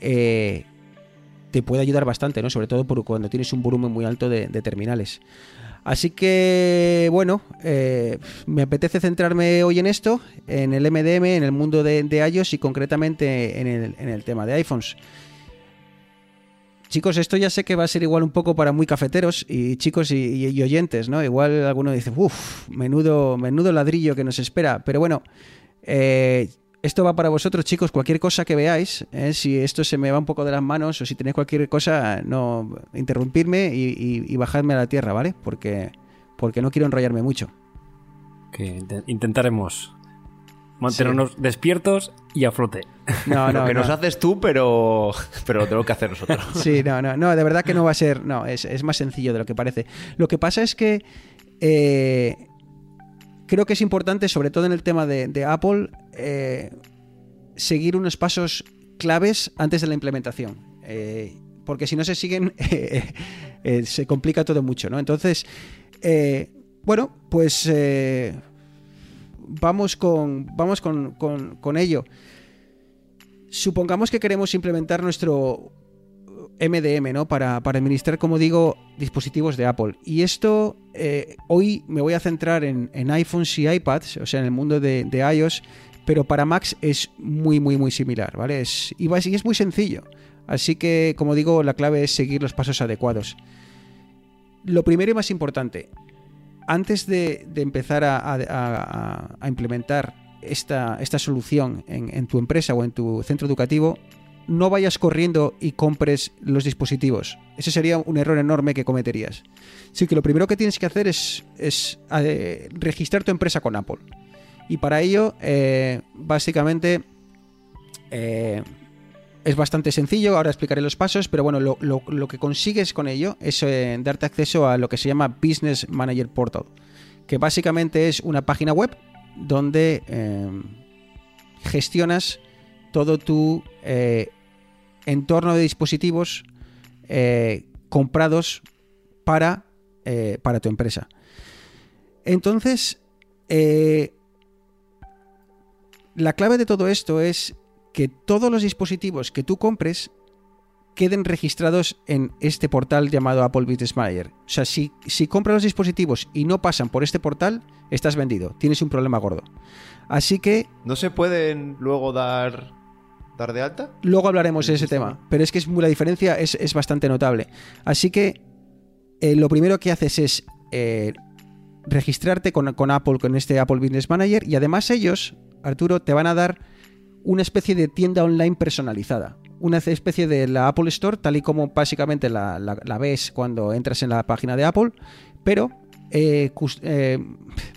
A: eh, te puede ayudar bastante, ¿no? Sobre todo por cuando tienes un volumen muy alto de, terminales. Así que, bueno, eh, me apetece centrarme hoy en esto, en el MDM, en el mundo de, de iOS y concretamente en el, en el tema de iPhones. Chicos, esto ya sé que va a ser igual un poco para muy cafeteros y chicos y, oyentes, ¿no? Igual alguno dice, uff, menudo, menudo ladrillo que nos espera. Pero bueno, eh, esto va para vosotros, chicos. Cualquier cosa que veáis, eh, si esto se me va un poco de las manos o si tenéis cualquier cosa, no interrumpirme y, y, y bajadme a la tierra, ¿vale? Porque, porque no quiero enrollarme mucho.
C: Que intentaremos mantenernos sí. despiertos y a flote.
D: No, no, lo que no. nos haces tú, pero, pero lo tengo que hacer nosotros. (laughs)
A: Sí, no, no, no, de verdad que no va a ser, no, es, es más sencillo de lo que parece. Lo que pasa es que eh, creo que es importante, sobre todo en el tema de, de Apple, eh, seguir unos pasos claves antes de la implementación. Eh, porque si no se siguen, (laughs) eh, se complica todo mucho, ¿no? Entonces, eh, bueno, pues vamos con, vamos con, con, ello. Supongamos que queremos implementar nuestro MDM, ¿no? Para, para administrar, como digo, dispositivos de Apple. Y esto, eh, hoy me voy a centrar en, en, iPhones y iPads, o sea, en el mundo de, de iOS, pero para Macs es muy, muy, muy similar, ¿vale? Y es muy sencillo. Así que, como digo, la clave es seguir los pasos adecuados. Lo primero y más importante, antes de, empezar a, implementar esta, solución en, tu empresa o en tu centro educativo, no vayas corriendo y compres los dispositivos. Ese sería un error enorme que cometerías. Así que lo primero que tienes que hacer es, es eh, registrar tu empresa con Apple. Y para ello, eh, básicamente, eh, es bastante sencillo, ahora explicaré los pasos, pero bueno, lo, que consigues con ello es eh, darte acceso a lo que se llama Business Manager Portal, que básicamente es una página web donde eh, gestionas todo tu eh, entorno de dispositivos comprados para, para tu empresa. Entonces, la clave de todo esto es que todos los dispositivos que tú compres queden registrados en este portal llamado Apple Business Manager. O sea, si, si compras los dispositivos y no pasan por este portal, estás vendido. Tienes un problema gordo. Así que
D: ¿No se pueden luego dar, dar de alta?
A: luego hablaremos de ese tema. Pero es que es, muy- la diferencia es, es bastante notable. Así que eh, lo primero que haces es eh, registrarte con, con Apple, con este Apple Business Manager. Y además ellos, Arturo, te van a dar una especie de tienda online personalizada. Una especie de la Apple Store, tal y como básicamente la, ves cuando entras en la página de Apple, pero eh, eh,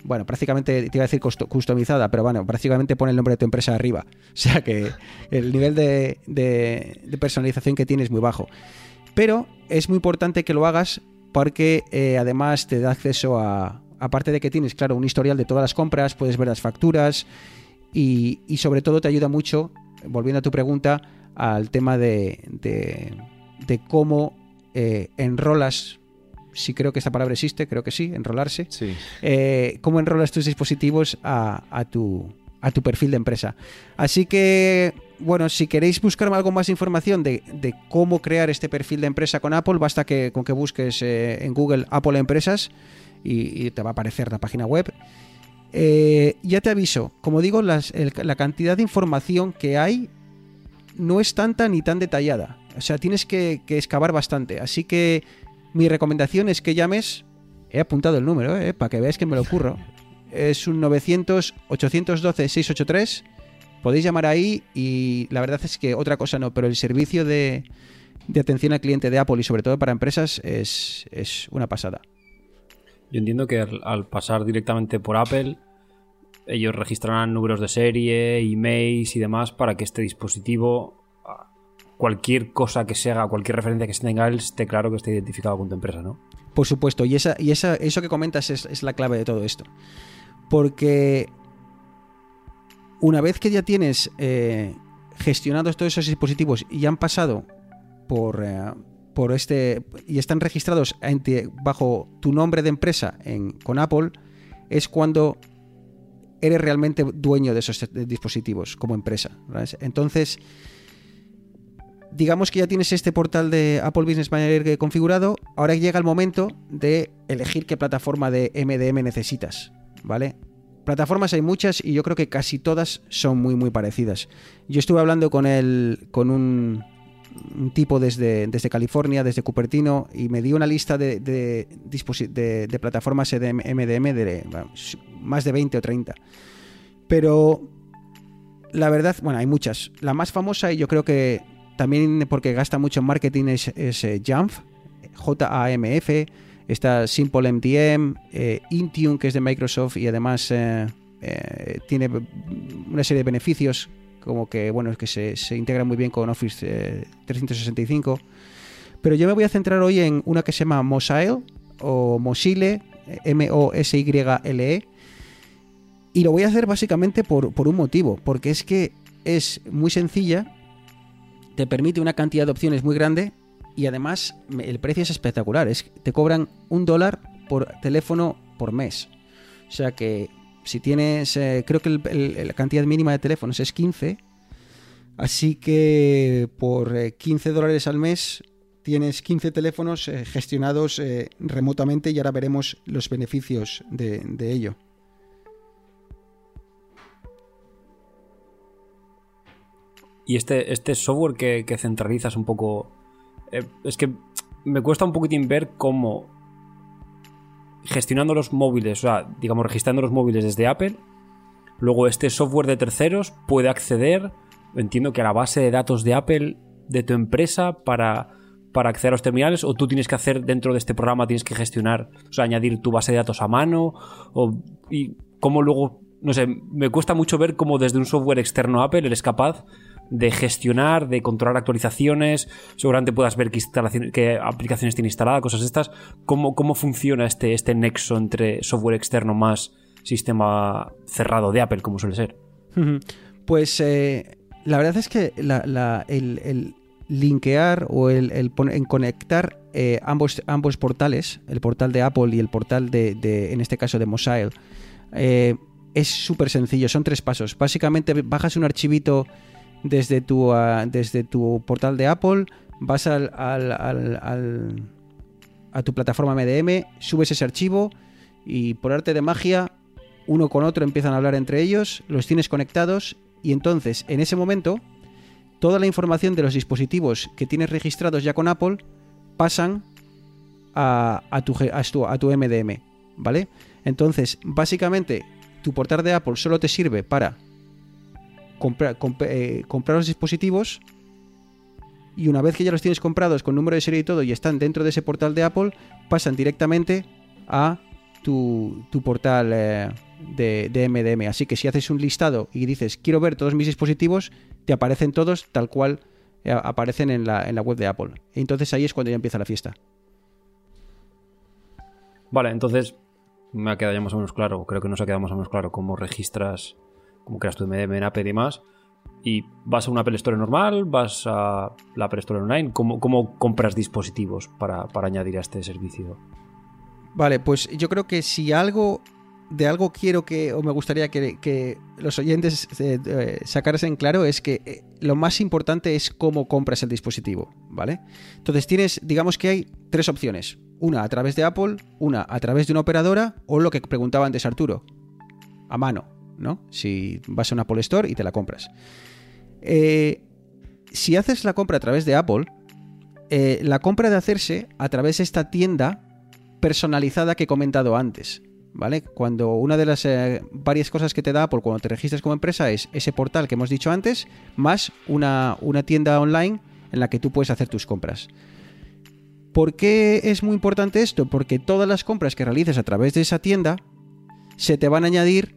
A: bueno, prácticamente te iba a decir customizada, pero bueno, prácticamente pone el nombre de tu empresa arriba. (laughs) O sea que el nivel de, de- de personalización que tiene es muy bajo. Pero es muy importante que lo hagas porque eh, además te da acceso a, aparte de que tienes, claro, un historial de todas las compras, puedes ver las facturas y, y sobre todo te ayuda mucho, volviendo a tu pregunta, al tema de, de- de cómo eh, enrolas, si creo que esta palabra existe, creo que sí, enrolarse,
D: Sí.
A: eh, cómo enrolas tus dispositivos a, a tu, a tu perfil de empresa. Así que, bueno, si queréis buscar algo más información de, de cómo crear este perfil de empresa con Apple, basta que con que busques eh, en Google Apple Empresas y, y te va a aparecer la página web. Eh, ya te aviso, como digo, las- el- la cantidad de información que hay no es tanta ni tan detallada. O sea, tienes que, que excavar bastante. Así que mi recomendación es que llames. He apuntado el número, eh, para que veáis que me lo ocurro. (laughs) Es un 900-812-683. Podéis llamar ahí y la verdad es que otra cosa no, pero el servicio de, de atención al cliente de Apple y sobre todo para empresas es, es una pasada.
C: Yo entiendo que al, al pasar directamente por Apple, ellos registrarán números de serie, emails y demás para que este dispositivo, ah, cualquier cosa que se haga, cualquier referencia que se tenga esté claro que esté identificado con tu empresa, ¿no?
A: Por supuesto, y, esa, y esa, eso que comentas es, la clave de todo esto. Porque una vez que ya tienes eh, gestionados todos esos dispositivos y han pasado por, eh, por este y están registrados bajo tu nombre de empresa en, con Apple, es cuando eres realmente dueño de esos dispositivos como empresa. Entonces, digamos que ya tienes este portal de Apple Business Manager configurado, ahora llega el momento de elegir qué plataforma de MDM necesitas, ¿vale? Plataformas hay muchas y yo creo que casi todas son muy muy parecidas. Yo estuve hablando con el con un, un tipo desde, desde California, desde Cupertino, y me dio una lista de, de, de- de plataformas de MDM de bueno, más de 20 o 30. Pero la verdad, bueno, hay muchas. La más famosa y yo creo que también porque gasta mucho en marketing es, es eh, Jamf, J-A-M-F, está Simple MDM, eh, Intune que es de Microsoft y además eh, tiene una serie de beneficios como que bueno es que se, se integra muy bien con Office eh, 365. Pero yo me voy a centrar hoy en una que se llama Mosile o Mosile, eh, M-O-S-Y-L-E. Y lo voy a hacer básicamente por, por un motivo, porque es que es muy sencilla, te permite una cantidad de opciones muy grande y además el precio es espectacular. Es, te cobran un dólar por teléfono por mes. O sea que si tienes, eh, creo que la cantidad mínima de teléfonos es 15. Así que por eh, 15 dólares al mes tienes 15 teléfonos eh, gestionados eh, remotamente y ahora veremos los beneficios de, ello.
C: Y este, este software que, que centralizas un poco. es que me cuesta un poquitín ver cómo. Gestionando los móviles, o sea, digamos, registrando los móviles desde Apple. Luego, este software de terceros puede acceder. Entiendo que a la base de datos de Apple de tu empresa para, para acceder a los terminales. O tú tienes que hacer dentro de este programa, tienes que gestionar, o sea, añadir tu base de datos a mano. O, y cómo luego. No sé, me cuesta mucho ver cómo desde un software externo a Apple eres capaz de gestionar, de controlar actualizaciones, seguramente puedas ver qué, instalaciones, qué aplicaciones tiene instalada, cosas estas. ¿Cómo, cómo funciona este, este nexo entre software externo más sistema cerrado de Apple, como suele ser?
A: Pues eh, la verdad es que el, linkear o el, conectar eh, ambos, ambos portales, el portal de Apple y el portal de, en este caso de Mosile, eh, es súper sencillo, son tres pasos. Básicamente bajas un archivito desde tu, ah, desde tu portal de Apple, vas al, al- al- al- a tu plataforma MDM, subes ese archivo y por arte de magia, uno con otro empiezan a hablar entre ellos, los tienes conectados y entonces en ese momento toda la información de los dispositivos que tienes registrados ya con Apple pasan a, a tu, a tu- a tu MDM, ¿vale? Entonces, básicamente, tu portal de Apple solo te sirve para comprar, comp- eh, comprar los dispositivos y una vez que ya los tienes comprados con número de serie y todo y están dentro de ese portal de Apple, pasan directamente a tu, tu portal eh, de, de MDM. Así que si haces un listado y dices quiero ver todos mis dispositivos, te aparecen todos tal cual eh, aparecen en la, en la web de Apple. Entonces ahí es cuando ya empieza la fiesta.
C: Vale, entonces me ha quedado ya más o menos claro, creo que nos ha quedado más o menos claro cómo registras, cómo creas tu MDM en y demás. Y vas a una Apple Store normal, vas a la Apple Store online, ¿cómo, cómo compras dispositivos para, para añadir a este servicio?
A: Vale, pues yo creo que si algo de algo quiero que, o me gustaría que, que los oyentes eh, eh, sacasen claro, es que eh, lo más importante es cómo compras el dispositivo, ¿vale? Entonces tienes, digamos que hay tres opciones. Una a través de Apple, una a través de una operadora, o lo que preguntaba antes Arturo, a mano, ¿no? Si vas a una Apple Store y te la compras. Eh, si haces la compra a través de Apple, eh, la compra de hacerse a través de esta tienda personalizada que he comentado antes. ¿Vale? Cuando una de las eh, varias cosas que te da Apple cuando te registras como empresa es ese portal que hemos dicho antes, más una, una tienda online en la que tú puedes hacer tus compras. ¿Por qué es muy importante esto? Porque todas las compras que realices a través de esa tienda se te van a añadir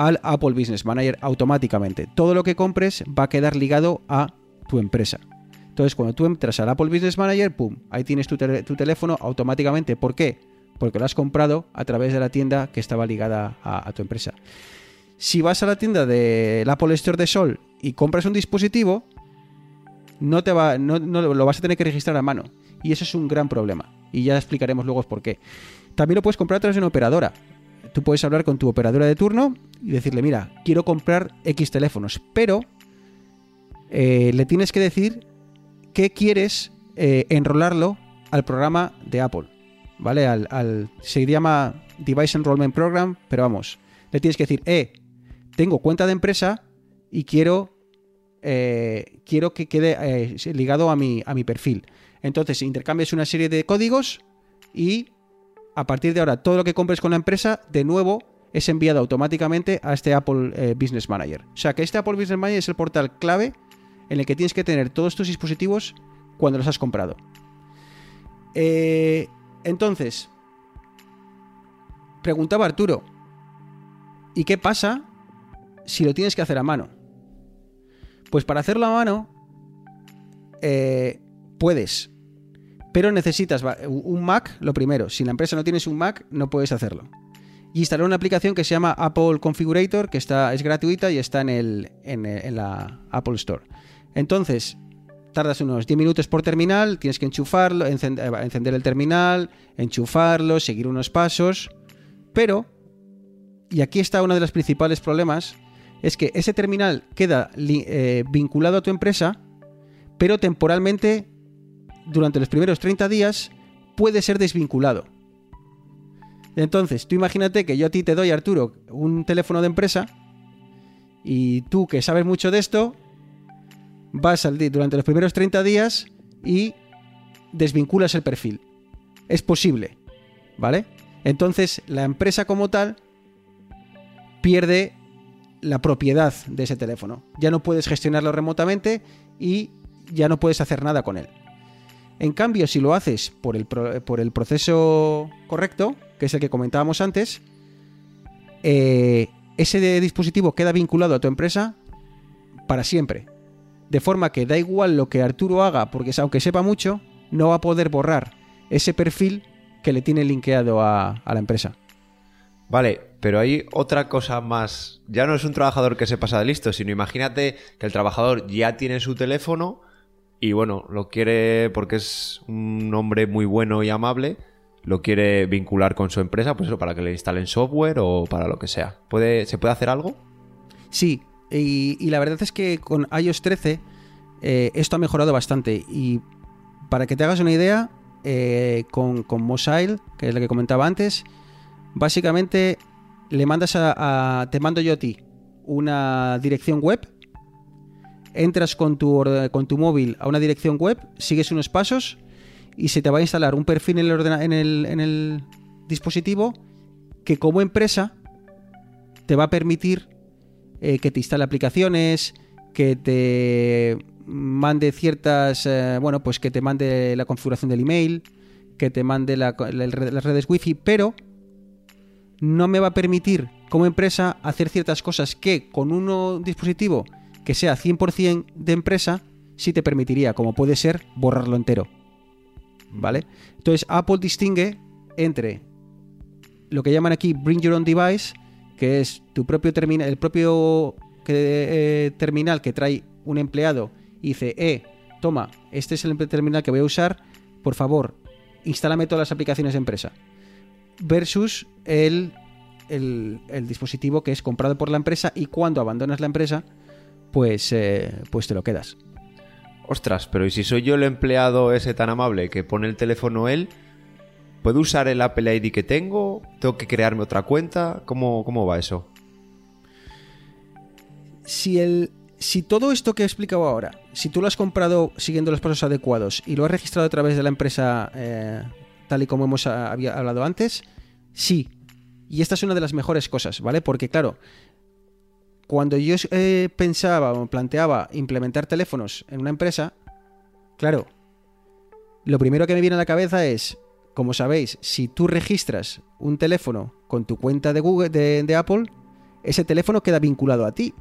A: al Apple Business Manager automáticamente. Todo lo que compres va a quedar ligado a tu empresa. Entonces, cuando tú entras al Apple Business Manager, ¡pum! Ahí tienes tu, teléfono automáticamente. ¿Por qué? Porque lo has comprado a través de la tienda que estaba ligada a, tu empresa. Si vas a la tienda del Apple Store de Sol y compras un dispositivo, no, te va, no lo vas a tener que registrar a mano. Y eso es un gran problema. Y ya explicaremos luego por qué. También lo puedes comprar a través de una operadora. Tú puedes hablar con tu operadora de turno y decirle, mira, quiero comprar X teléfonos, pero eh, le tienes que decir que quieres eh, enrolarlo al programa de Apple. ¿Vale? Al, se llama Device Enrollment Program, pero vamos, le tienes que decir, eh, tengo cuenta de empresa y quiero, eh, quiero que quede eh, ligado a mi, a mi perfil. Entonces intercambias una serie de códigos y a partir de ahora todo lo que compres con la empresa, de nuevo, es enviado automáticamente a este Apple eh, Business Manager. O sea que este Apple Business Manager es el portal clave en el que tienes que tener todos tus dispositivos cuando los has comprado. Eh, entonces, preguntaba Arturo, ¿y qué pasa si lo tienes que hacer a mano? Pues para hacerlo a mano, eh, puedes, pero necesitas un Mac, lo primero. Si la empresa no tienes un Mac, no puedes hacerlo. Y instalar una aplicación que se llama Apple Configurator, que está, es gratuita y está en, el, en, en la Apple Store. Entonces, tardas unos 10 minutos por terminal, tienes que enchufarlo, eh, encender el terminal, enchufarlo, seguir unos pasos, pero, y aquí está uno de los principales problemas, es que ese terminal queda eh, vinculado a tu empresa, pero temporalmente, durante los primeros 30 días, puede ser desvinculado. Entonces, tú imagínate que yo a ti te doy, Arturo, un teléfono de empresa, y tú que sabes mucho de esto, vas al durante los primeros 30 días y desvinculas el perfil. Es posible, ¿vale? Entonces la empresa como tal pierde la propiedad de ese teléfono. Ya no puedes gestionarlo remotamente y ya no puedes hacer nada con él. En cambio, si lo haces por el, pro- por el proceso correcto, que es el que comentábamos antes, eh, ese dispositivo queda vinculado a tu empresa para siempre. De forma que da igual lo que Arturo haga, porque aunque sepa mucho, no va a poder borrar ese perfil que le tiene linkeado a, a la empresa.
D: Vale, pero hay otra cosa más. Ya no es un trabajador que se pasa de listo, sino imagínate que el trabajador ya tiene su teléfono y bueno, lo quiere porque es un hombre muy bueno y amable, lo quiere vincular con su empresa, pues eso, para que le instalen software o para lo que sea. ¿Puede, ¿Se puede hacer algo?
A: Sí, y, la verdad es que con iOS 13 eh, esto ha mejorado bastante. Y para que te hagas una idea, eh, con, con Mosile, que es lo que comentaba antes, básicamente le mandas a, a- te mando yo a ti una dirección web, entras con tu, con tu móvil a una dirección web, sigues unos pasos y se te va a instalar un perfil en el, en el, en el dispositivo que como empresa te va a permitir eh, que te instale aplicaciones, que te mande ciertas, eh, bueno, pues que te mande la configuración del email, que te mande la- la- las redes wifi, pero no me va a permitir como empresa hacer ciertas cosas que con un dispositivo que sea 100% de empresa sí te permitiría, como puede ser borrarlo entero. ¿Vale? Entonces Apple distingue entre lo que llaman aquí Bring Your Own Device, que es tu propio terminal, el propio que- eh, terminal que trae un empleado y dice, eh, toma, este es el terminal que voy a usar, por favor, instálame todas las aplicaciones de empresa. Versus el, el, el dispositivo que es comprado por la empresa y cuando abandonas la empresa, pues, eh, pues te lo quedas.
D: Ostras, pero ¿y si soy yo el empleado ese tan amable que pone el teléfono él? ¿Puedo usar el Apple ID que tengo? ¿Tengo que crearme otra cuenta? ¿Cómo, cómo va eso?
A: si el si todo esto que he explicado ahora, si tú lo has comprado siguiendo los pasos adecuados y lo has registrado a través de la empresa eh, tal y como hemos ah, había hablado antes, sí. Y esta es una de las mejores cosas, ¿vale? Porque claro, cuando yo eh, pensaba o planteaba implementar teléfonos en una empresa, claro, lo primero que me viene a la cabeza es, como sabéis, si tú registras un teléfono con tu cuenta de Google de, Apple, ese teléfono queda vinculado a ti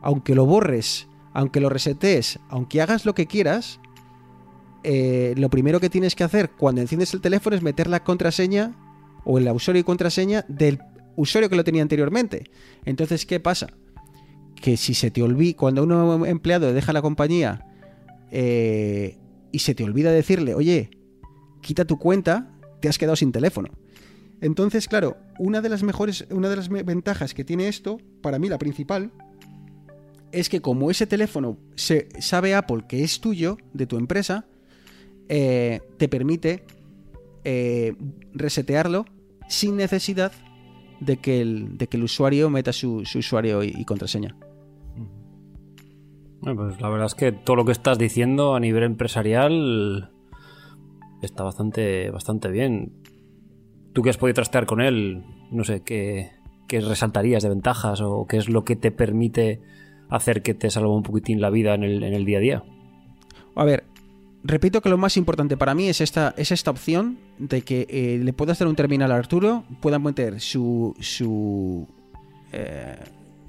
A: aunque lo borres, aunque lo resetees, aunque hagas lo que quieras, eh, lo primero que tienes que hacer cuando enciendes el teléfono es meter la contraseña o el usuario y contraseña del usuario que lo tenía anteriormente. Entonces, ¿qué pasa? Que si se te olvida, cuando un empleado deja la compañía eh, y se te olvida decirle, oye, quita tu cuenta, te has quedado sin teléfono. Entonces, claro, una de las mejores, una de las ventajas que tiene esto, para mí la principal, es que como ese teléfono se sabe Apple que es tuyo, de tu empresa, eh, te permite eh, resetearlo sin necesidad de que el, de que el usuario meta su, su usuario y, y contraseña.
C: Pues la verdad es que todo lo que estás diciendo a nivel empresarial está bastante, bastante bien. Tú que has podido trastear con él, no sé, ¿qué, qué resaltarías de ventajas o qué es lo que te permite hacer que te salga un poquitín la vida en el, en el día a día?
A: A ver, repito que lo más importante para mí es esta, es esta opción de que eh, le puedas dar un terminal a Arturo, puedan meter su, su eh,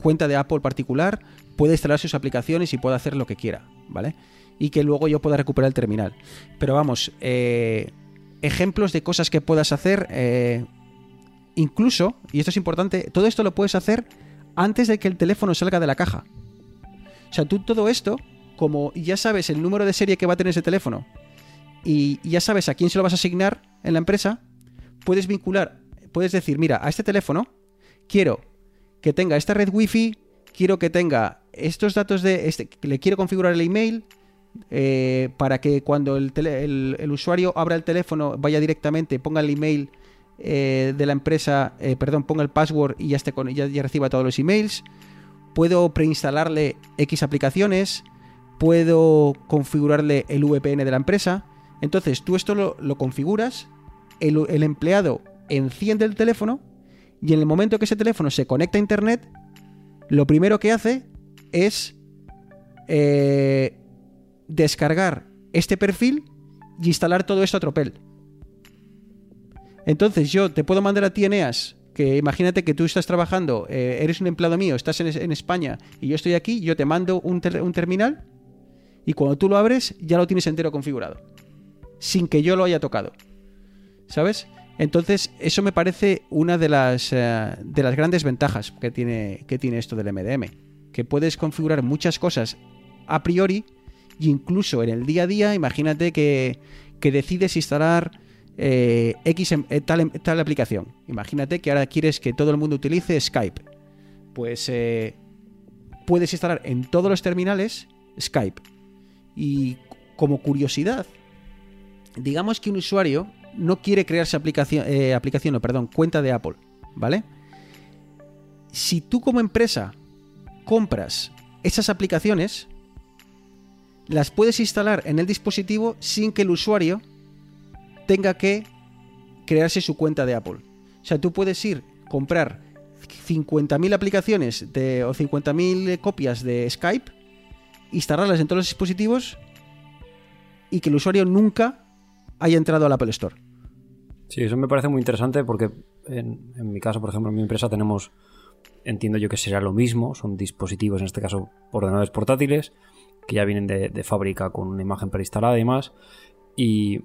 A: cuenta de Apple particular, puede instalar sus aplicaciones y puede hacer lo que quiera, ¿vale? Y que luego yo pueda recuperar el terminal. Pero vamos, eh, ejemplos de cosas que puedas hacer, eh, incluso, y esto es importante, todo esto lo puedes hacer antes de que el teléfono salga de la caja. O sea, tú todo esto, como ya sabes el número de serie que va a tener ese teléfono y ya sabes a quién se lo vas a asignar en la empresa, puedes vincular, puedes decir, mira, a este teléfono quiero que tenga esta red wifi, quiero que tenga estos datos de, este, le quiero configurar el email eh, para que cuando el, el- usuario abra el teléfono vaya directamente, ponga el email eh, de la empresa, eh, perdón, ponga el password y ya, esté con, ya reciba todos los emails. Puedo preinstalarle X aplicaciones, puedo configurarle el VPN de la empresa. Entonces tú esto lo, configuras, el, empleado enciende el teléfono y en el momento que ese teléfono se conecta a internet, lo primero que hace es eh, descargar este perfil y instalar todo esto a tropel. Entonces yo te puedo mandar a ti, Eneas, que imagínate que tú estás trabajando, eh, eres un empleado mío, estás en, España y yo estoy aquí, yo te mando un terminal y cuando tú lo abres ya lo tienes entero configurado, sin que yo lo haya tocado. ¿Sabes? Entonces, eso me parece una de las, eh, de las grandes ventajas que tiene, que tiene esto del MDM. Que puedes configurar muchas cosas a priori Y incluso en el día a día, imagínate que, que decides instalar eh, X em- eh, tal, em- tal aplicación. Imagínate que ahora quieres que todo el mundo utilice Skype. Pues puedes instalar en todos los terminales Skype. Y como curiosidad, digamos que un usuario no quiere crearse aplicación, eh, aplicación, no, perdón, cuenta de Apple, ¿vale? Si tú como empresa compras esas aplicaciones, las puedes instalar en el dispositivo sin que el usuario tenga que crearse su cuenta de Apple. O sea, tú puedes ir, comprar 50.000 aplicaciones de, o 50.000 copias de Skype, instalarlas en todos los dispositivos y que el usuario nunca haya entrado al Apple Store.
C: Sí, eso me parece muy interesante porque en, mi caso, por ejemplo, en mi empresa tenemos, entiendo yo que será lo mismo, son dispositivos, en este caso ordenadores portátiles, que ya vienen de, de fábrica con una imagen preinstalada y demás, y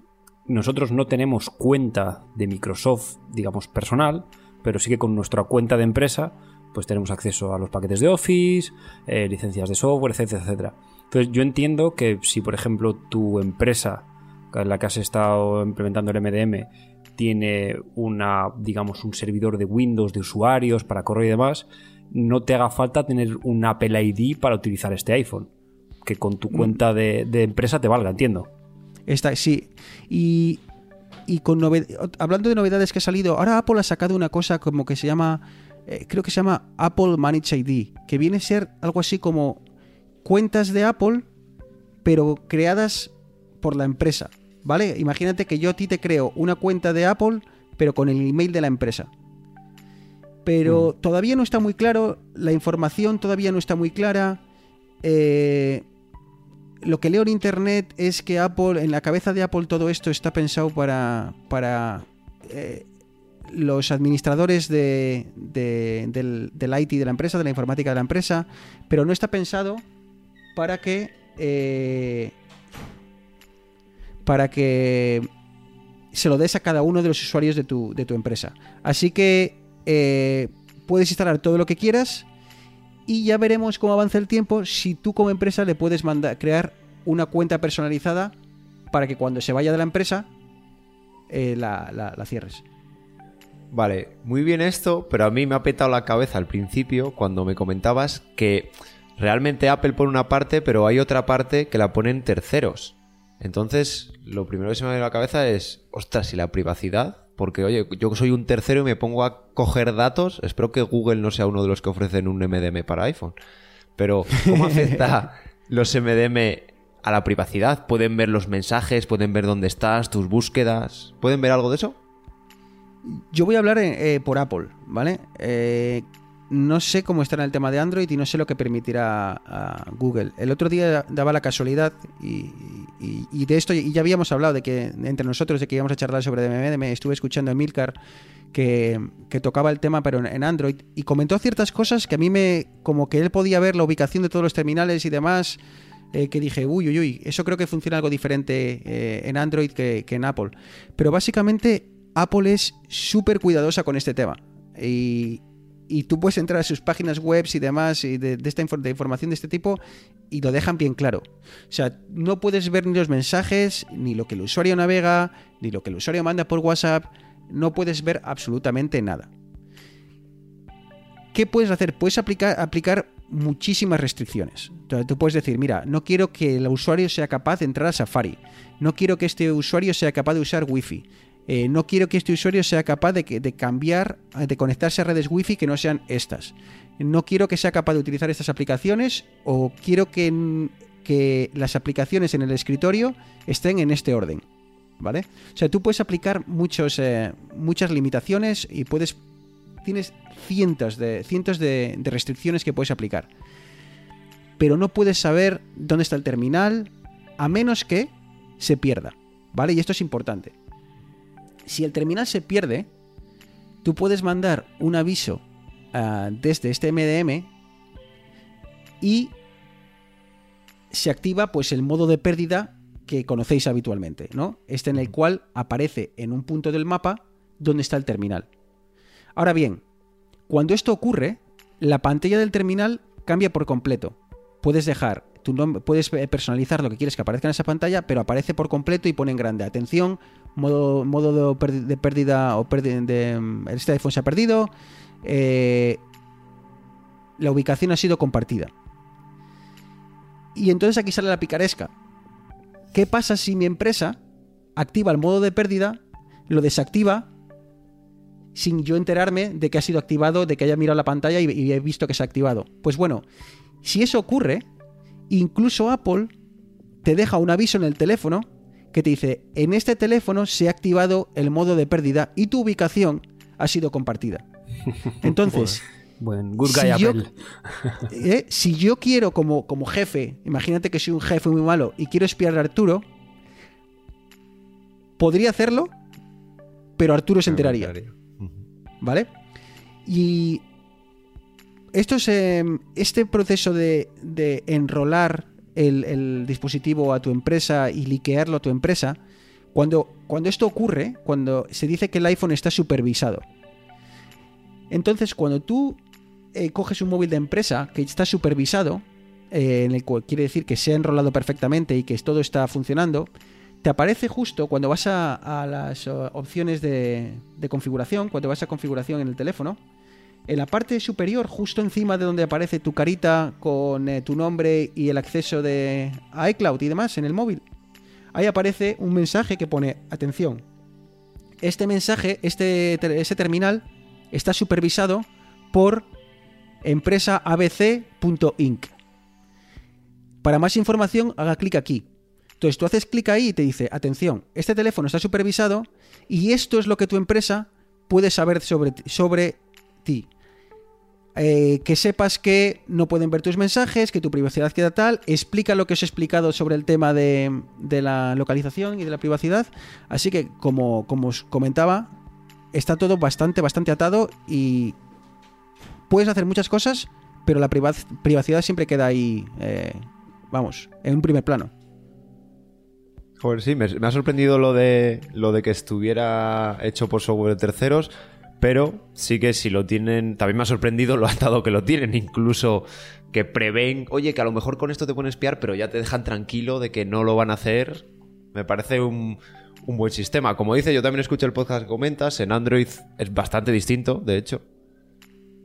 C: nosotros no tenemos cuenta de Microsoft, digamos, personal, pero sí que con nuestra cuenta de empresa, pues tenemos acceso a los paquetes de Office, eh, licencias de software, etcétera, etcétera. Entonces yo entiendo que si, por ejemplo, tu empresa en la que has estado implementando el MDM tiene una, digamos, un servidor de Windows de usuarios para correo y demás, no te haga falta tener un Apple ID para utilizar este iPhone. Que con tu cuenta de, de empresa te valga, entiendo.
A: Esta, sí. Y, y con noved- hablando de novedades que ha salido, ahora Apple ha sacado una cosa como que se llama, eh, creo que se llama Apple Manage ID, que viene a ser algo así como cuentas de Apple, pero creadas por la empresa, ¿vale? Imagínate que yo a ti te creo una cuenta de Apple, pero con el email de la empresa. Pero todavía no está muy claro, la información todavía no está muy clara. eh, lo que leo en internet es que Apple, en la cabeza de Apple todo esto está pensado para, para eh, los administradores de, de- del, IT de la empresa, de la informática de la empresa, pero no está pensado para que eh, para que se lo des a cada uno de los usuarios de tu, de tu empresa. Así que eh, puedes instalar todo lo que quieras y ya veremos cómo avanza el tiempo si tú como empresa le puedes mandar crear una cuenta personalizada para que cuando se vaya de la empresa eh, la cierres.
D: Vale, muy bien esto, pero a mí me ha petado la cabeza al principio cuando me comentabas que realmente Apple pone una parte, pero hay otra parte que la ponen terceros. Entonces, lo primero que se me viene a la cabeza es, ostras, ¿y la privacidad? Porque, oye, yo soy un tercero y me pongo a coger datos. Espero que Google no sea uno de los que ofrecen un MDM para iPhone. Pero, ¿cómo afecta (laughs) los MDM a la privacidad? ¿Pueden ver los mensajes? ¿Pueden ver dónde estás? ¿Tus búsquedas? ¿Pueden ver algo de eso?
A: Yo voy a hablar eh, eh, por Apple, ¿vale? Eh, no sé cómo estará el tema de Android y no sé lo que permitirá a Google. El otro día daba la casualidad y, y- y de esto y ya habíamos hablado de que entre nosotros de que íbamos a charlar sobre DMM, estuve escuchando a Milcar que, que tocaba el tema pero en, Android y comentó ciertas cosas que a mí me como que él podía ver la ubicación de todos los terminales y demás que dije, uy, uy, uy, eso creo que funciona algo diferente en Android que en Apple. Pero básicamente Apple es súper cuidadosa con este tema. Y, tú puedes entrar a sus páginas web y demás de, esta información de este tipo y lo dejan bien claro. O sea, no puedes ver ni los mensajes, ni lo que el usuario navega, ni lo que el usuario manda por WhatsApp. No puedes ver absolutamente nada. ¿Qué puedes hacer? Puedes aplicar, muchísimas restricciones. Tú puedes decir, mira, no quiero que el usuario sea capaz de entrar a Safari. No quiero que este usuario sea capaz de usar Wi-Fi. Eh, no quiero que este usuario sea capaz de, cambiar, eh, de conectarse a redes Wi-Fi que no sean estas. No quiero que sea capaz de utilizar estas aplicaciones o quiero que, las aplicaciones en el escritorio estén en este orden. ¿Vale? O sea, tú puedes aplicar muchos, eh, muchas limitaciones y puedes. Tienes cientos de, cientos de restricciones que puedes aplicar. Pero no puedes saber dónde está el terminal a menos que se pierda. ¿Vale? Y esto es importante. Si el terminal se pierde, tú puedes mandar un aviso ah, desde este MDM y se activa pues el modo de pérdida que conocéis habitualmente, ¿no? Este en el cual aparece en un punto del mapa donde está el terminal. Ahora bien, cuando esto ocurre, la pantalla del terminal cambia por completo. Puedes dejar tu nombre, puedes eh, personalizar lo que quieres que aparezca en esa pantalla, pero aparece por completo y pone en grande. Atención, modo, modo de, de pérdida o pérdida de. Este iPhone se ha perdido. eh, la ubicación ha sido compartida. Y entonces aquí sale la picaresca. ¿Qué pasa si mi empresa activa el modo de pérdida, lo desactiva sin yo enterarme de que ha sido activado, de que haya mirado la pantalla y he visto que se ha activado? Pues bueno, si eso ocurre, incluso Apple te deja un aviso en el teléfono que te dice, en este teléfono se ha activado el modo de pérdida y tu ubicación ha sido compartida. (laughs) Entonces,
C: Buen good
A: Si yo-. (laughs) ¿eh? si yo quiero como, como jefe, imagínate que soy un jefe muy malo y quiero espiar a Arturo, podría hacerlo, pero Arturo se enteraría. ¿Vale? Y esto es, eh, este proceso de, de enrolar el, dispositivo a tu empresa y liquearlo a tu empresa, cuando, cuando esto ocurre, cuando se dice que el iPhone está supervisado. Entonces, cuando tú eh, coges un móvil de empresa que está supervisado, eh, en el cual quiere decir que se ha enrolado perfectamente y que todo está funcionando, te aparece justo cuando vas a, a las eh, opciones de, de configuración, cuando vas a configuración en el teléfono, en la parte superior, justo encima de donde aparece tu carita con eh, tu nombre y el acceso de a iCloud y demás en el móvil, ahí aparece un mensaje que pone, atención, este mensaje, este, terminal, está supervisado por empresa abc.inc. Para más información, haga clic aquí. Entonces tú haces clic ahí y te dice, atención, este teléfono está supervisado y esto es lo que tu empresa puede saber sobre, sobre ti. Eh, que sepas que no pueden ver tus mensajes, que tu privacidad queda tal, explica lo que os he explicado sobre el tema de, la localización y de la privacidad. Así que, como, os comentaba, está todo bastante, bastante atado y puedes hacer muchas cosas, pero la priva- privacidad siempre queda ahí, eh, vamos, en un primer plano.
D: Joder, sí, me, ha sorprendido lo de lo de que estuviera hecho por software terceros, pero sí que si lo tienen, también me ha sorprendido lo atado que lo tienen, incluso que prevén, oye, que a lo mejor con esto te pueden espiar, pero ya te dejan tranquilo de que no lo van a hacer. Me parece un, un buen sistema. Como dice, yo también escucho el podcast que comentas, en Android es bastante distinto, de hecho.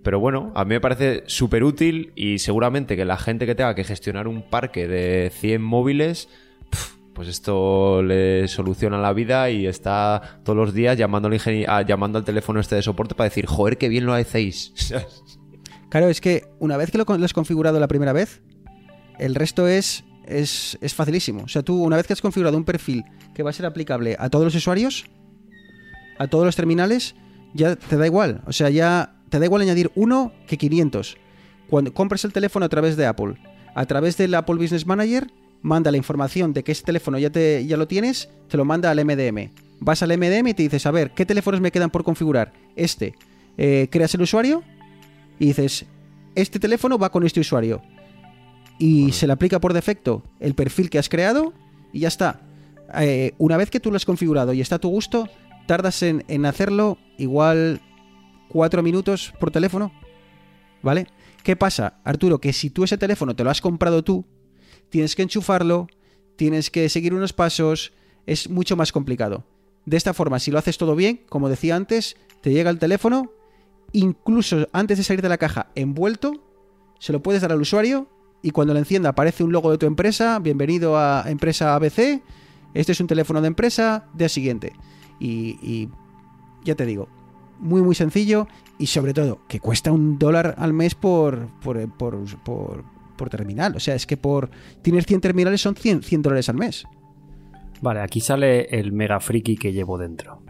D: Pero bueno, a mí me parece súper útil y seguramente que la gente que tenga que gestionar un parque de 100 móviles, pues esto le soluciona la vida y está todos los días llamando al, ingenie- ah, llamando al teléfono este de soporte para decir, joder, qué bien lo hacéis. (laughs)
A: Claro, es que una vez que lo has configurado la primera vez, el resto es, es, es facilísimo. O sea, tú una vez que has configurado un perfil que va a ser aplicable a todos los usuarios, a todos los terminales, ya te da igual. O sea, ya te da igual añadir uno que 500. Cuando compres el teléfono a través de Apple, a través del Apple Business Manager, manda la información de que ese teléfono ya, te, ya lo tienes, te lo manda al MDM. Vas al MDM y te dices, a ver, ¿qué teléfonos me quedan por configurar? Este. Eh, creas el usuario y dices, este teléfono va con este usuario. Y se le aplica por defecto el perfil que has creado y ya está. Eh, una vez que tú lo has configurado y está a tu gusto, tardas en, en hacerlo igual cuatro minutos por teléfono. ¿Vale? ¿Qué pasa, Arturo? Que si tú ese teléfono te lo has comprado tú, tienes que enchufarlo, tienes que seguir unos pasos, es mucho más complicado. De esta forma, si lo haces todo bien, como decía antes, te llega el teléfono, incluso antes de salir de la caja envuelto, se lo puedes dar al usuario y cuando lo encienda aparece un logo de tu empresa, bienvenido a empresa ABC, este es un teléfono de empresa, día siguiente. Y, ya te digo, muy muy sencillo y sobre todo que cuesta un dólar al mes por, por, por, por, por terminal. O sea, es que por tienes 100 terminales son 100, 100 dólares al mes.
C: Vale, aquí sale el mega friki que llevo dentro.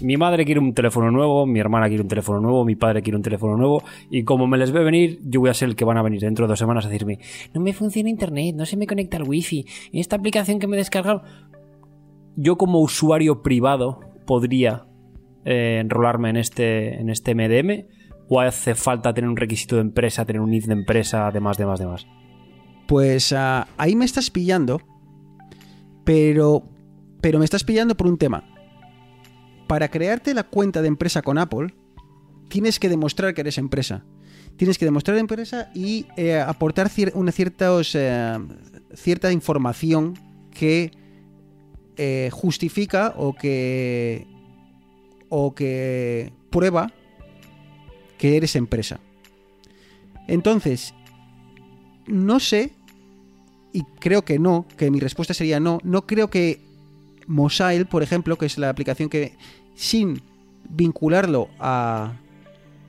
C: Mi madre quiere un teléfono nuevo, mi hermana quiere un teléfono nuevo, mi padre quiere un teléfono nuevo y como me les ve venir, yo voy a ser el que van a venir dentro de dos semanas a decirme no me funciona internet, no se me conecta el wifi, esta aplicación que me he descargado... Yo como usuario privado podría eh, enrolarme en este, en este MDM o hace falta tener un requisito de empresa, tener un NIF de empresa, demás, demás, demás.
A: Pues ah, ahí me estás pillando, pero, pero me estás pillando por un tema. Para crearte la cuenta de empresa con Apple, tienes que demostrar que eres empresa. tienes que demostrar empresa y eh, aportar una ciertos, eh, cierta información que eh, justifica o que o que prueba que eres empresa. Entonces, no sé, y creo que no, que mi respuesta sería no, no creo que Mosile, por ejemplo, que es la aplicación que sin vincularlo a,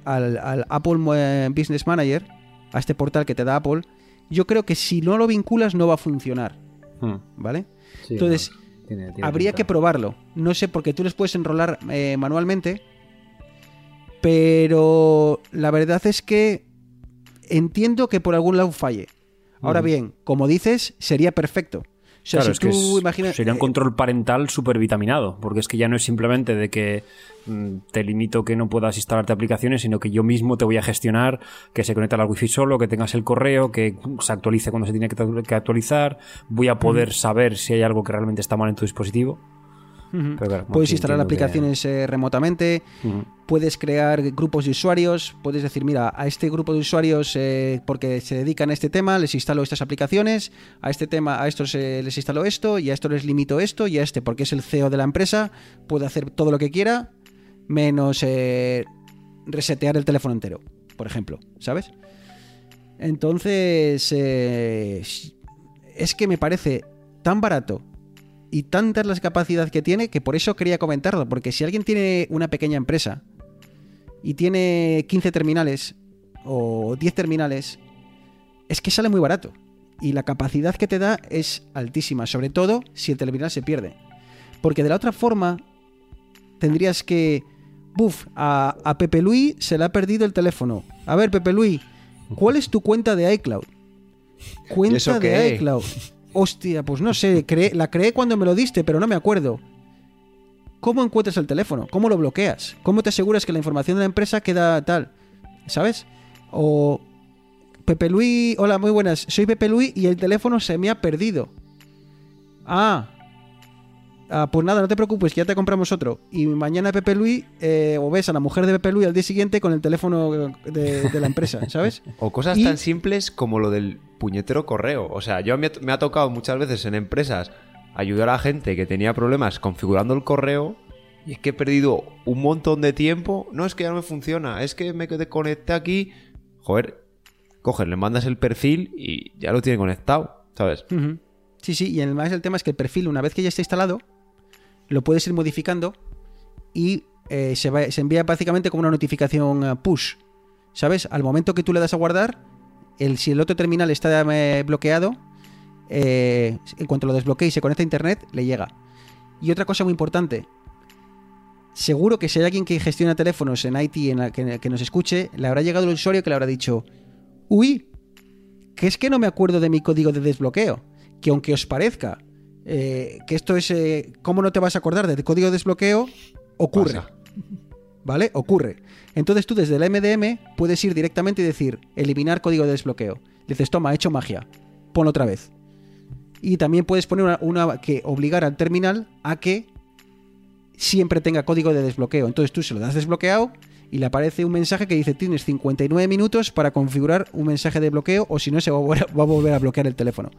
A: al, al Apple eh, Business Manager, a este portal que te da Apple, yo creo que si no lo vinculas no va a funcionar,
C: Hmm.
A: ¿vale?
C: Sí,
A: Entonces,
C: no, tiene- tiene
A: Habría
C: pinta.
A: que probarlo. No sé, porque tú les puedes enrolar eh, manualmente. Pero la verdad es que entiendo que por algún lado falle. Ahora bien, como dices, sería perfecto. O sea,
C: Claro,
A: si
C: es
A: tú imaginas.
C: sería un
A: eh,
C: control parental súper vitaminado, porque es que ya no es simplemente de que mm, te limito que no puedas instalarte aplicaciones, sino que yo mismo te voy a gestionar que se conecte al wifi solo, que tengas el correo, que se actualice cuando se tiene que actualizar, voy a poder saber si hay algo que realmente está mal en tu dispositivo.
A: Ujú.
C: Pero claro,
A: Puedes instalar
C: que-
A: aplicaciones eh, remotamente. Puedes crear grupos de usuarios, puedes decir, mira, a este grupo de usuarios, eh, porque se dedican a este tema, les instalo estas aplicaciones, a este tema, a estos eh, les instalo esto, y a esto les limito esto, y a este, porque es el CEO de la empresa, puede hacer todo lo que quiera, menos eh, resetear el teléfono entero, por ejemplo, ¿sabes? Entonces, es que me parece tan barato y tantas las capacidades que tiene que por eso quería comentarlo, porque si alguien tiene una pequeña empresa y tiene 15 terminales o 10 terminales, es que sale muy barato. Y la capacidad que te da es altísima, sobre todo si el terminal se pierde. Porque de la otra forma, tendrías que... Buf, a, a Pepe Luis se le ha perdido el teléfono. A ver, Pepe Luis, ¿cuál es tu cuenta de iCloud? Cuenta de iCloud. Hostia, pues no sé, la creé cuando me lo diste, pero no me acuerdo. ¿Cómo encuentras el teléfono? ¿Cómo lo bloqueas? ¿Cómo te aseguras que la información de la empresa queda tal? ¿Sabes? O Pepe Luis, hola, muy buenas. Soy Pepe Luis y el teléfono se me ha perdido. Ah. Ah, pues nada, no te preocupes, que ya te compramos otro. Y mañana Pepe Luis, eh, o ves a la mujer de Pepe Luis al día siguiente con el teléfono de, de la empresa, (laughs) ¿sabes?
D: O cosas
A: Y-
D: tan simples como lo del puñetero correo. O sea, yo me, me ha tocado muchas veces en empresas ayudar a gente que tenía problemas configurando el correo y es que he perdido un montón de tiempo. No es que ya no me funciona, es que me desconecté aquí. Joder, coges, le mandas el perfil y ya lo tiene conectado, ¿sabes?
A: Sí, sí, y además el tema es que el perfil, una vez que ya está instalado, lo puedes ir modificando y eh, se, va- se envía básicamente como una notificación eh, push. ¿Sabes? Al momento que tú le das a guardar, el, si el otro terminal está eh, bloqueado, en cuanto lo desbloquee y se conecta a internet, le llega. Y otra cosa muy importante. Seguro que si hay alguien que gestiona teléfonos en IT en que nos escuche, le habrá llegado el usuario que le habrá dicho, uy, que es que no me acuerdo de mi código de desbloqueo. Que aunque os parezca eh, que esto es... eh, ¿Cómo no te vas a acordar del código de desbloqueo? Ocurre.
D: Pasa.
A: ¿Vale? Ocurre. Entonces tú desde el MDM puedes ir directamente y decir, eliminar código de desbloqueo. Dices, toma, he hecho magia. Ponlo otra vez. Y también puedes poner una, una que obligar al terminal a que siempre tenga código de desbloqueo. Entonces tú se lo das desbloqueado y le aparece un mensaje que dice tienes 59 minutos para configurar un mensaje de bloqueo o si no se va a, volver a bloquear el teléfono.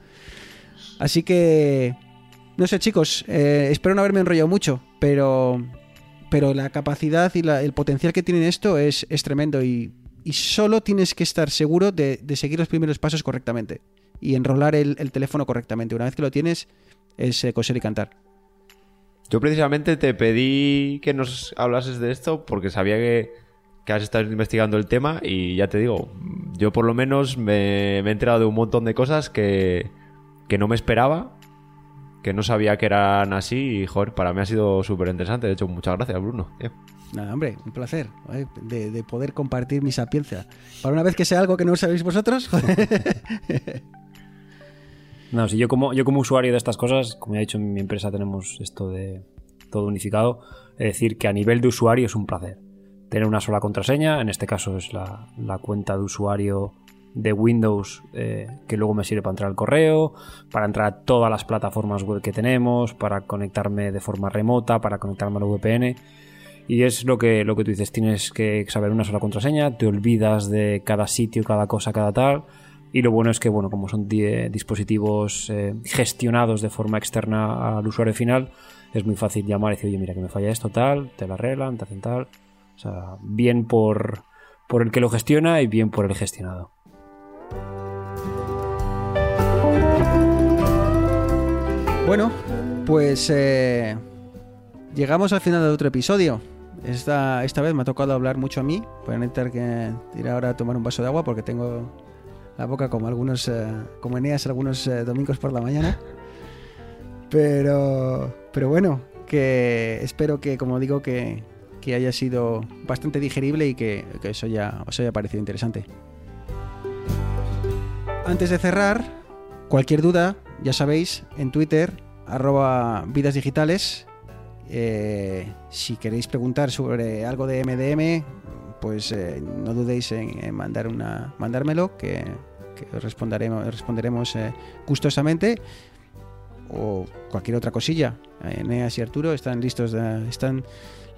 A: Así que... No sé chicos, eh, espero no haberme enrollado mucho, pero, pero la capacidad y el potencial que tiene esto es, es tremendo y, solo tienes que estar seguro de, seguir los primeros pasos correctamente y enrolar el, el teléfono correctamente. Una vez que lo tienes, es eh, coser y cantar.
D: Yo precisamente te pedí que nos hablases de esto porque sabía que, que has estado investigando el tema y ya te digo, yo por lo menos me, me he enterado de un montón de cosas que, que no me esperaba, que no sabía que eran así y joder, para mí ha sido súper interesante. De hecho, muchas gracias, Bruno. tío.
A: Nada, hombre, un placer ¿eh? de, de poder compartir mi sapiencia. Para una vez que sea algo que no sabéis vosotros, joder. (laughs)
C: No, si yo como, yo como usuario de estas cosas, como ya he dicho en mi empresa tenemos esto de todo unificado, es decir, que a nivel de usuario es un placer. Tener una sola contraseña, en este caso es la, la cuenta de usuario de Windows eh, que luego me sirve para entrar al correo, para entrar a todas las plataformas web que tenemos, para conectarme de forma remota, para conectarme a la VPN. Y es lo que, lo que tú dices, tienes que saber una sola contraseña, te olvidas de cada sitio, cada cosa, cada tal. Y lo bueno es que, bueno, como son die- dispositivos eh, gestionados de forma externa al usuario final, es muy fácil llamar y decir, oye, mira que me falla esto, tal, te lo arreglan, te hacen tal. O sea, bien por, por el que lo gestiona y bien por el gestionado.
A: Bueno, pues eh, llegamos al final de otro episodio. Esta, esta vez me ha tocado hablar mucho a mí. Voy a tener que ir ahora a tomar un vaso de agua porque tengo la boca como algunos, eh, como Eneas algunos eh, domingos por la mañana. Pero, pero bueno, que espero que, como digo, que, que haya sido bastante digerible y que, que eso ya os haya parecido interesante. Antes de cerrar, cualquier duda, ya sabéis, en Twitter, arroba vidas digitales. Eh, si queréis preguntar sobre algo de MDM, pues eh, no dudéis en, mandar una, mandármelo, que, os responderemos, eh, gustosamente. O cualquier otra cosilla. Eneas y Arturo están listos, están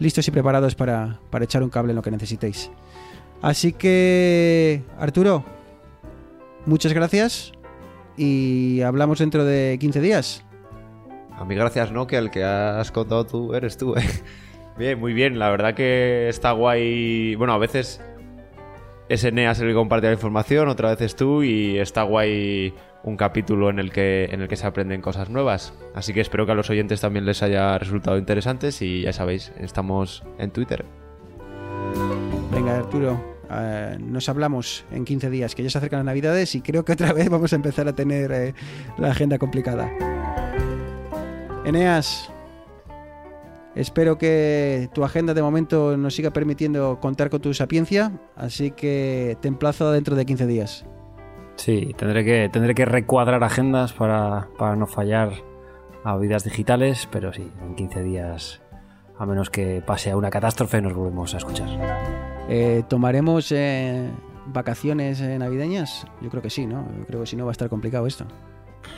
A: listos y preparados para, para echar un cable en lo que necesitéis. Así que, Arturo, muchas gracias y hablamos dentro de 15 días.
D: A mí gracias, no, que el que has contado tú eres tú, ¿eh? (laughs) Bien, muy bien. La verdad que está guay. Bueno, a veces es Eneas el que comparte la información, otra vez es tú y está guay un capítulo en el que en el que se aprenden cosas nuevas. Así que espero que a los oyentes también les haya resultado interesantes y ya sabéis, estamos en Twitter.
A: Venga, Arturo, eh, nos hablamos en 15 días, que ya se acercan las Navidades y creo que otra vez vamos a empezar a tener eh, la agenda complicada. Eneas, espero que tu agenda de momento nos siga permitiendo contar con tu sapiencia, así que te emplazo dentro de 15 días.
C: Sí, tendré que, tendré que recuadrar agendas para, para no fallar a vidas digitales, pero sí, en 15 días, a menos que pase a una catástrofe, nos volvemos a escuchar.
A: Eh, ¿Tomaremos eh, vacaciones eh, navideñas? Yo creo que sí, ¿no? Yo creo que si no va a estar complicado esto.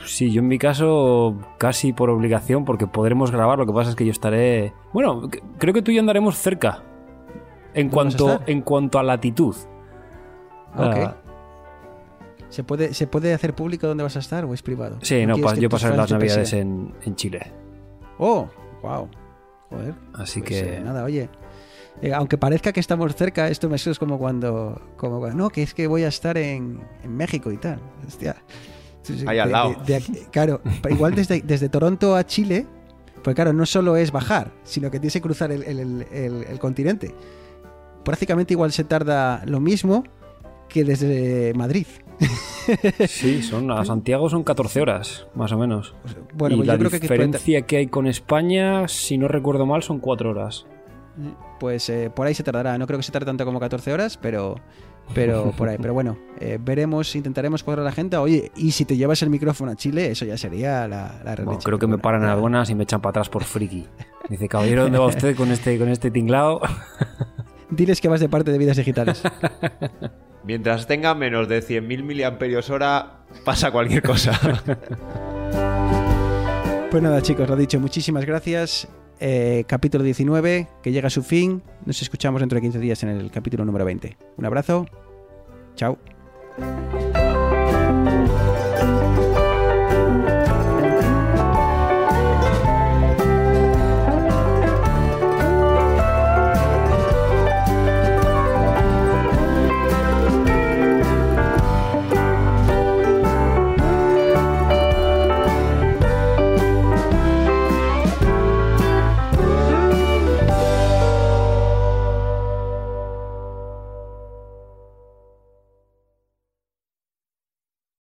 C: Sí, yo en mi caso casi por obligación, porque podremos grabar, lo que pasa es que yo estaré... Bueno, creo que tú y yo andaremos cerca, en
A: ¿Dónde vas a
C: cuanto, en cuanto a latitud.
A: Ok.
C: Ah,
A: ¿Se puede, ¿Se puede hacer público dónde vas a estar o es privado?
C: sí, no, pa- yo pasaré las navidades en Chile.
A: ¡Oh! ¡Wow! Joder.
C: Así
A: Pues,
C: que...
A: eh, nada, oye. Eh, aunque parezca que estamos cerca, esto me es como cuando, como cuando- No, que es que voy a estar en, en México y tal. Hostia.
D: Ahí al lado.
A: de- de aquí- claro, igual desde, (laughs) desde Toronto a Chile, pues claro, no solo es bajar, sino que tienes que cruzar el, el- el- continente. Prácticamente igual se tarda lo mismo que desde Madrid. (laughs)
C: Sí, son, a Santiago son 14 horas, más o menos.
A: Bueno,
C: y
A: pues
C: la
A: yo creo que
C: diferencia que hay con España, si no recuerdo mal, son 4 horas.
A: Pues eh, por ahí se tardará. No creo que se tarde tanto como 14 horas, pero, pero (laughs) por ahí. Pero bueno, eh, veremos, intentaremos cuadrar la agenda. Oye, y si te llevas el micrófono a Chile, eso ya sería la, la
C: Bueno, creo que me paran en
A: ya.
C: aduanas y me echan para atrás por friki. (laughs) Dice, caballero, ¿dónde va usted con este, con este tinglao? (laughs)
A: Diles que vas de parte de vidas digitales.
D: Mientras tenga menos de 100.000 miliamperios hora, pasa cualquier cosa.
A: pues nada, chicos, lo dicho, muchísimas gracias. Eh, capítulo 19, que llega a su fin. Nos escuchamos dentro de 15 días en el capítulo número 20. Un abrazo. Chao.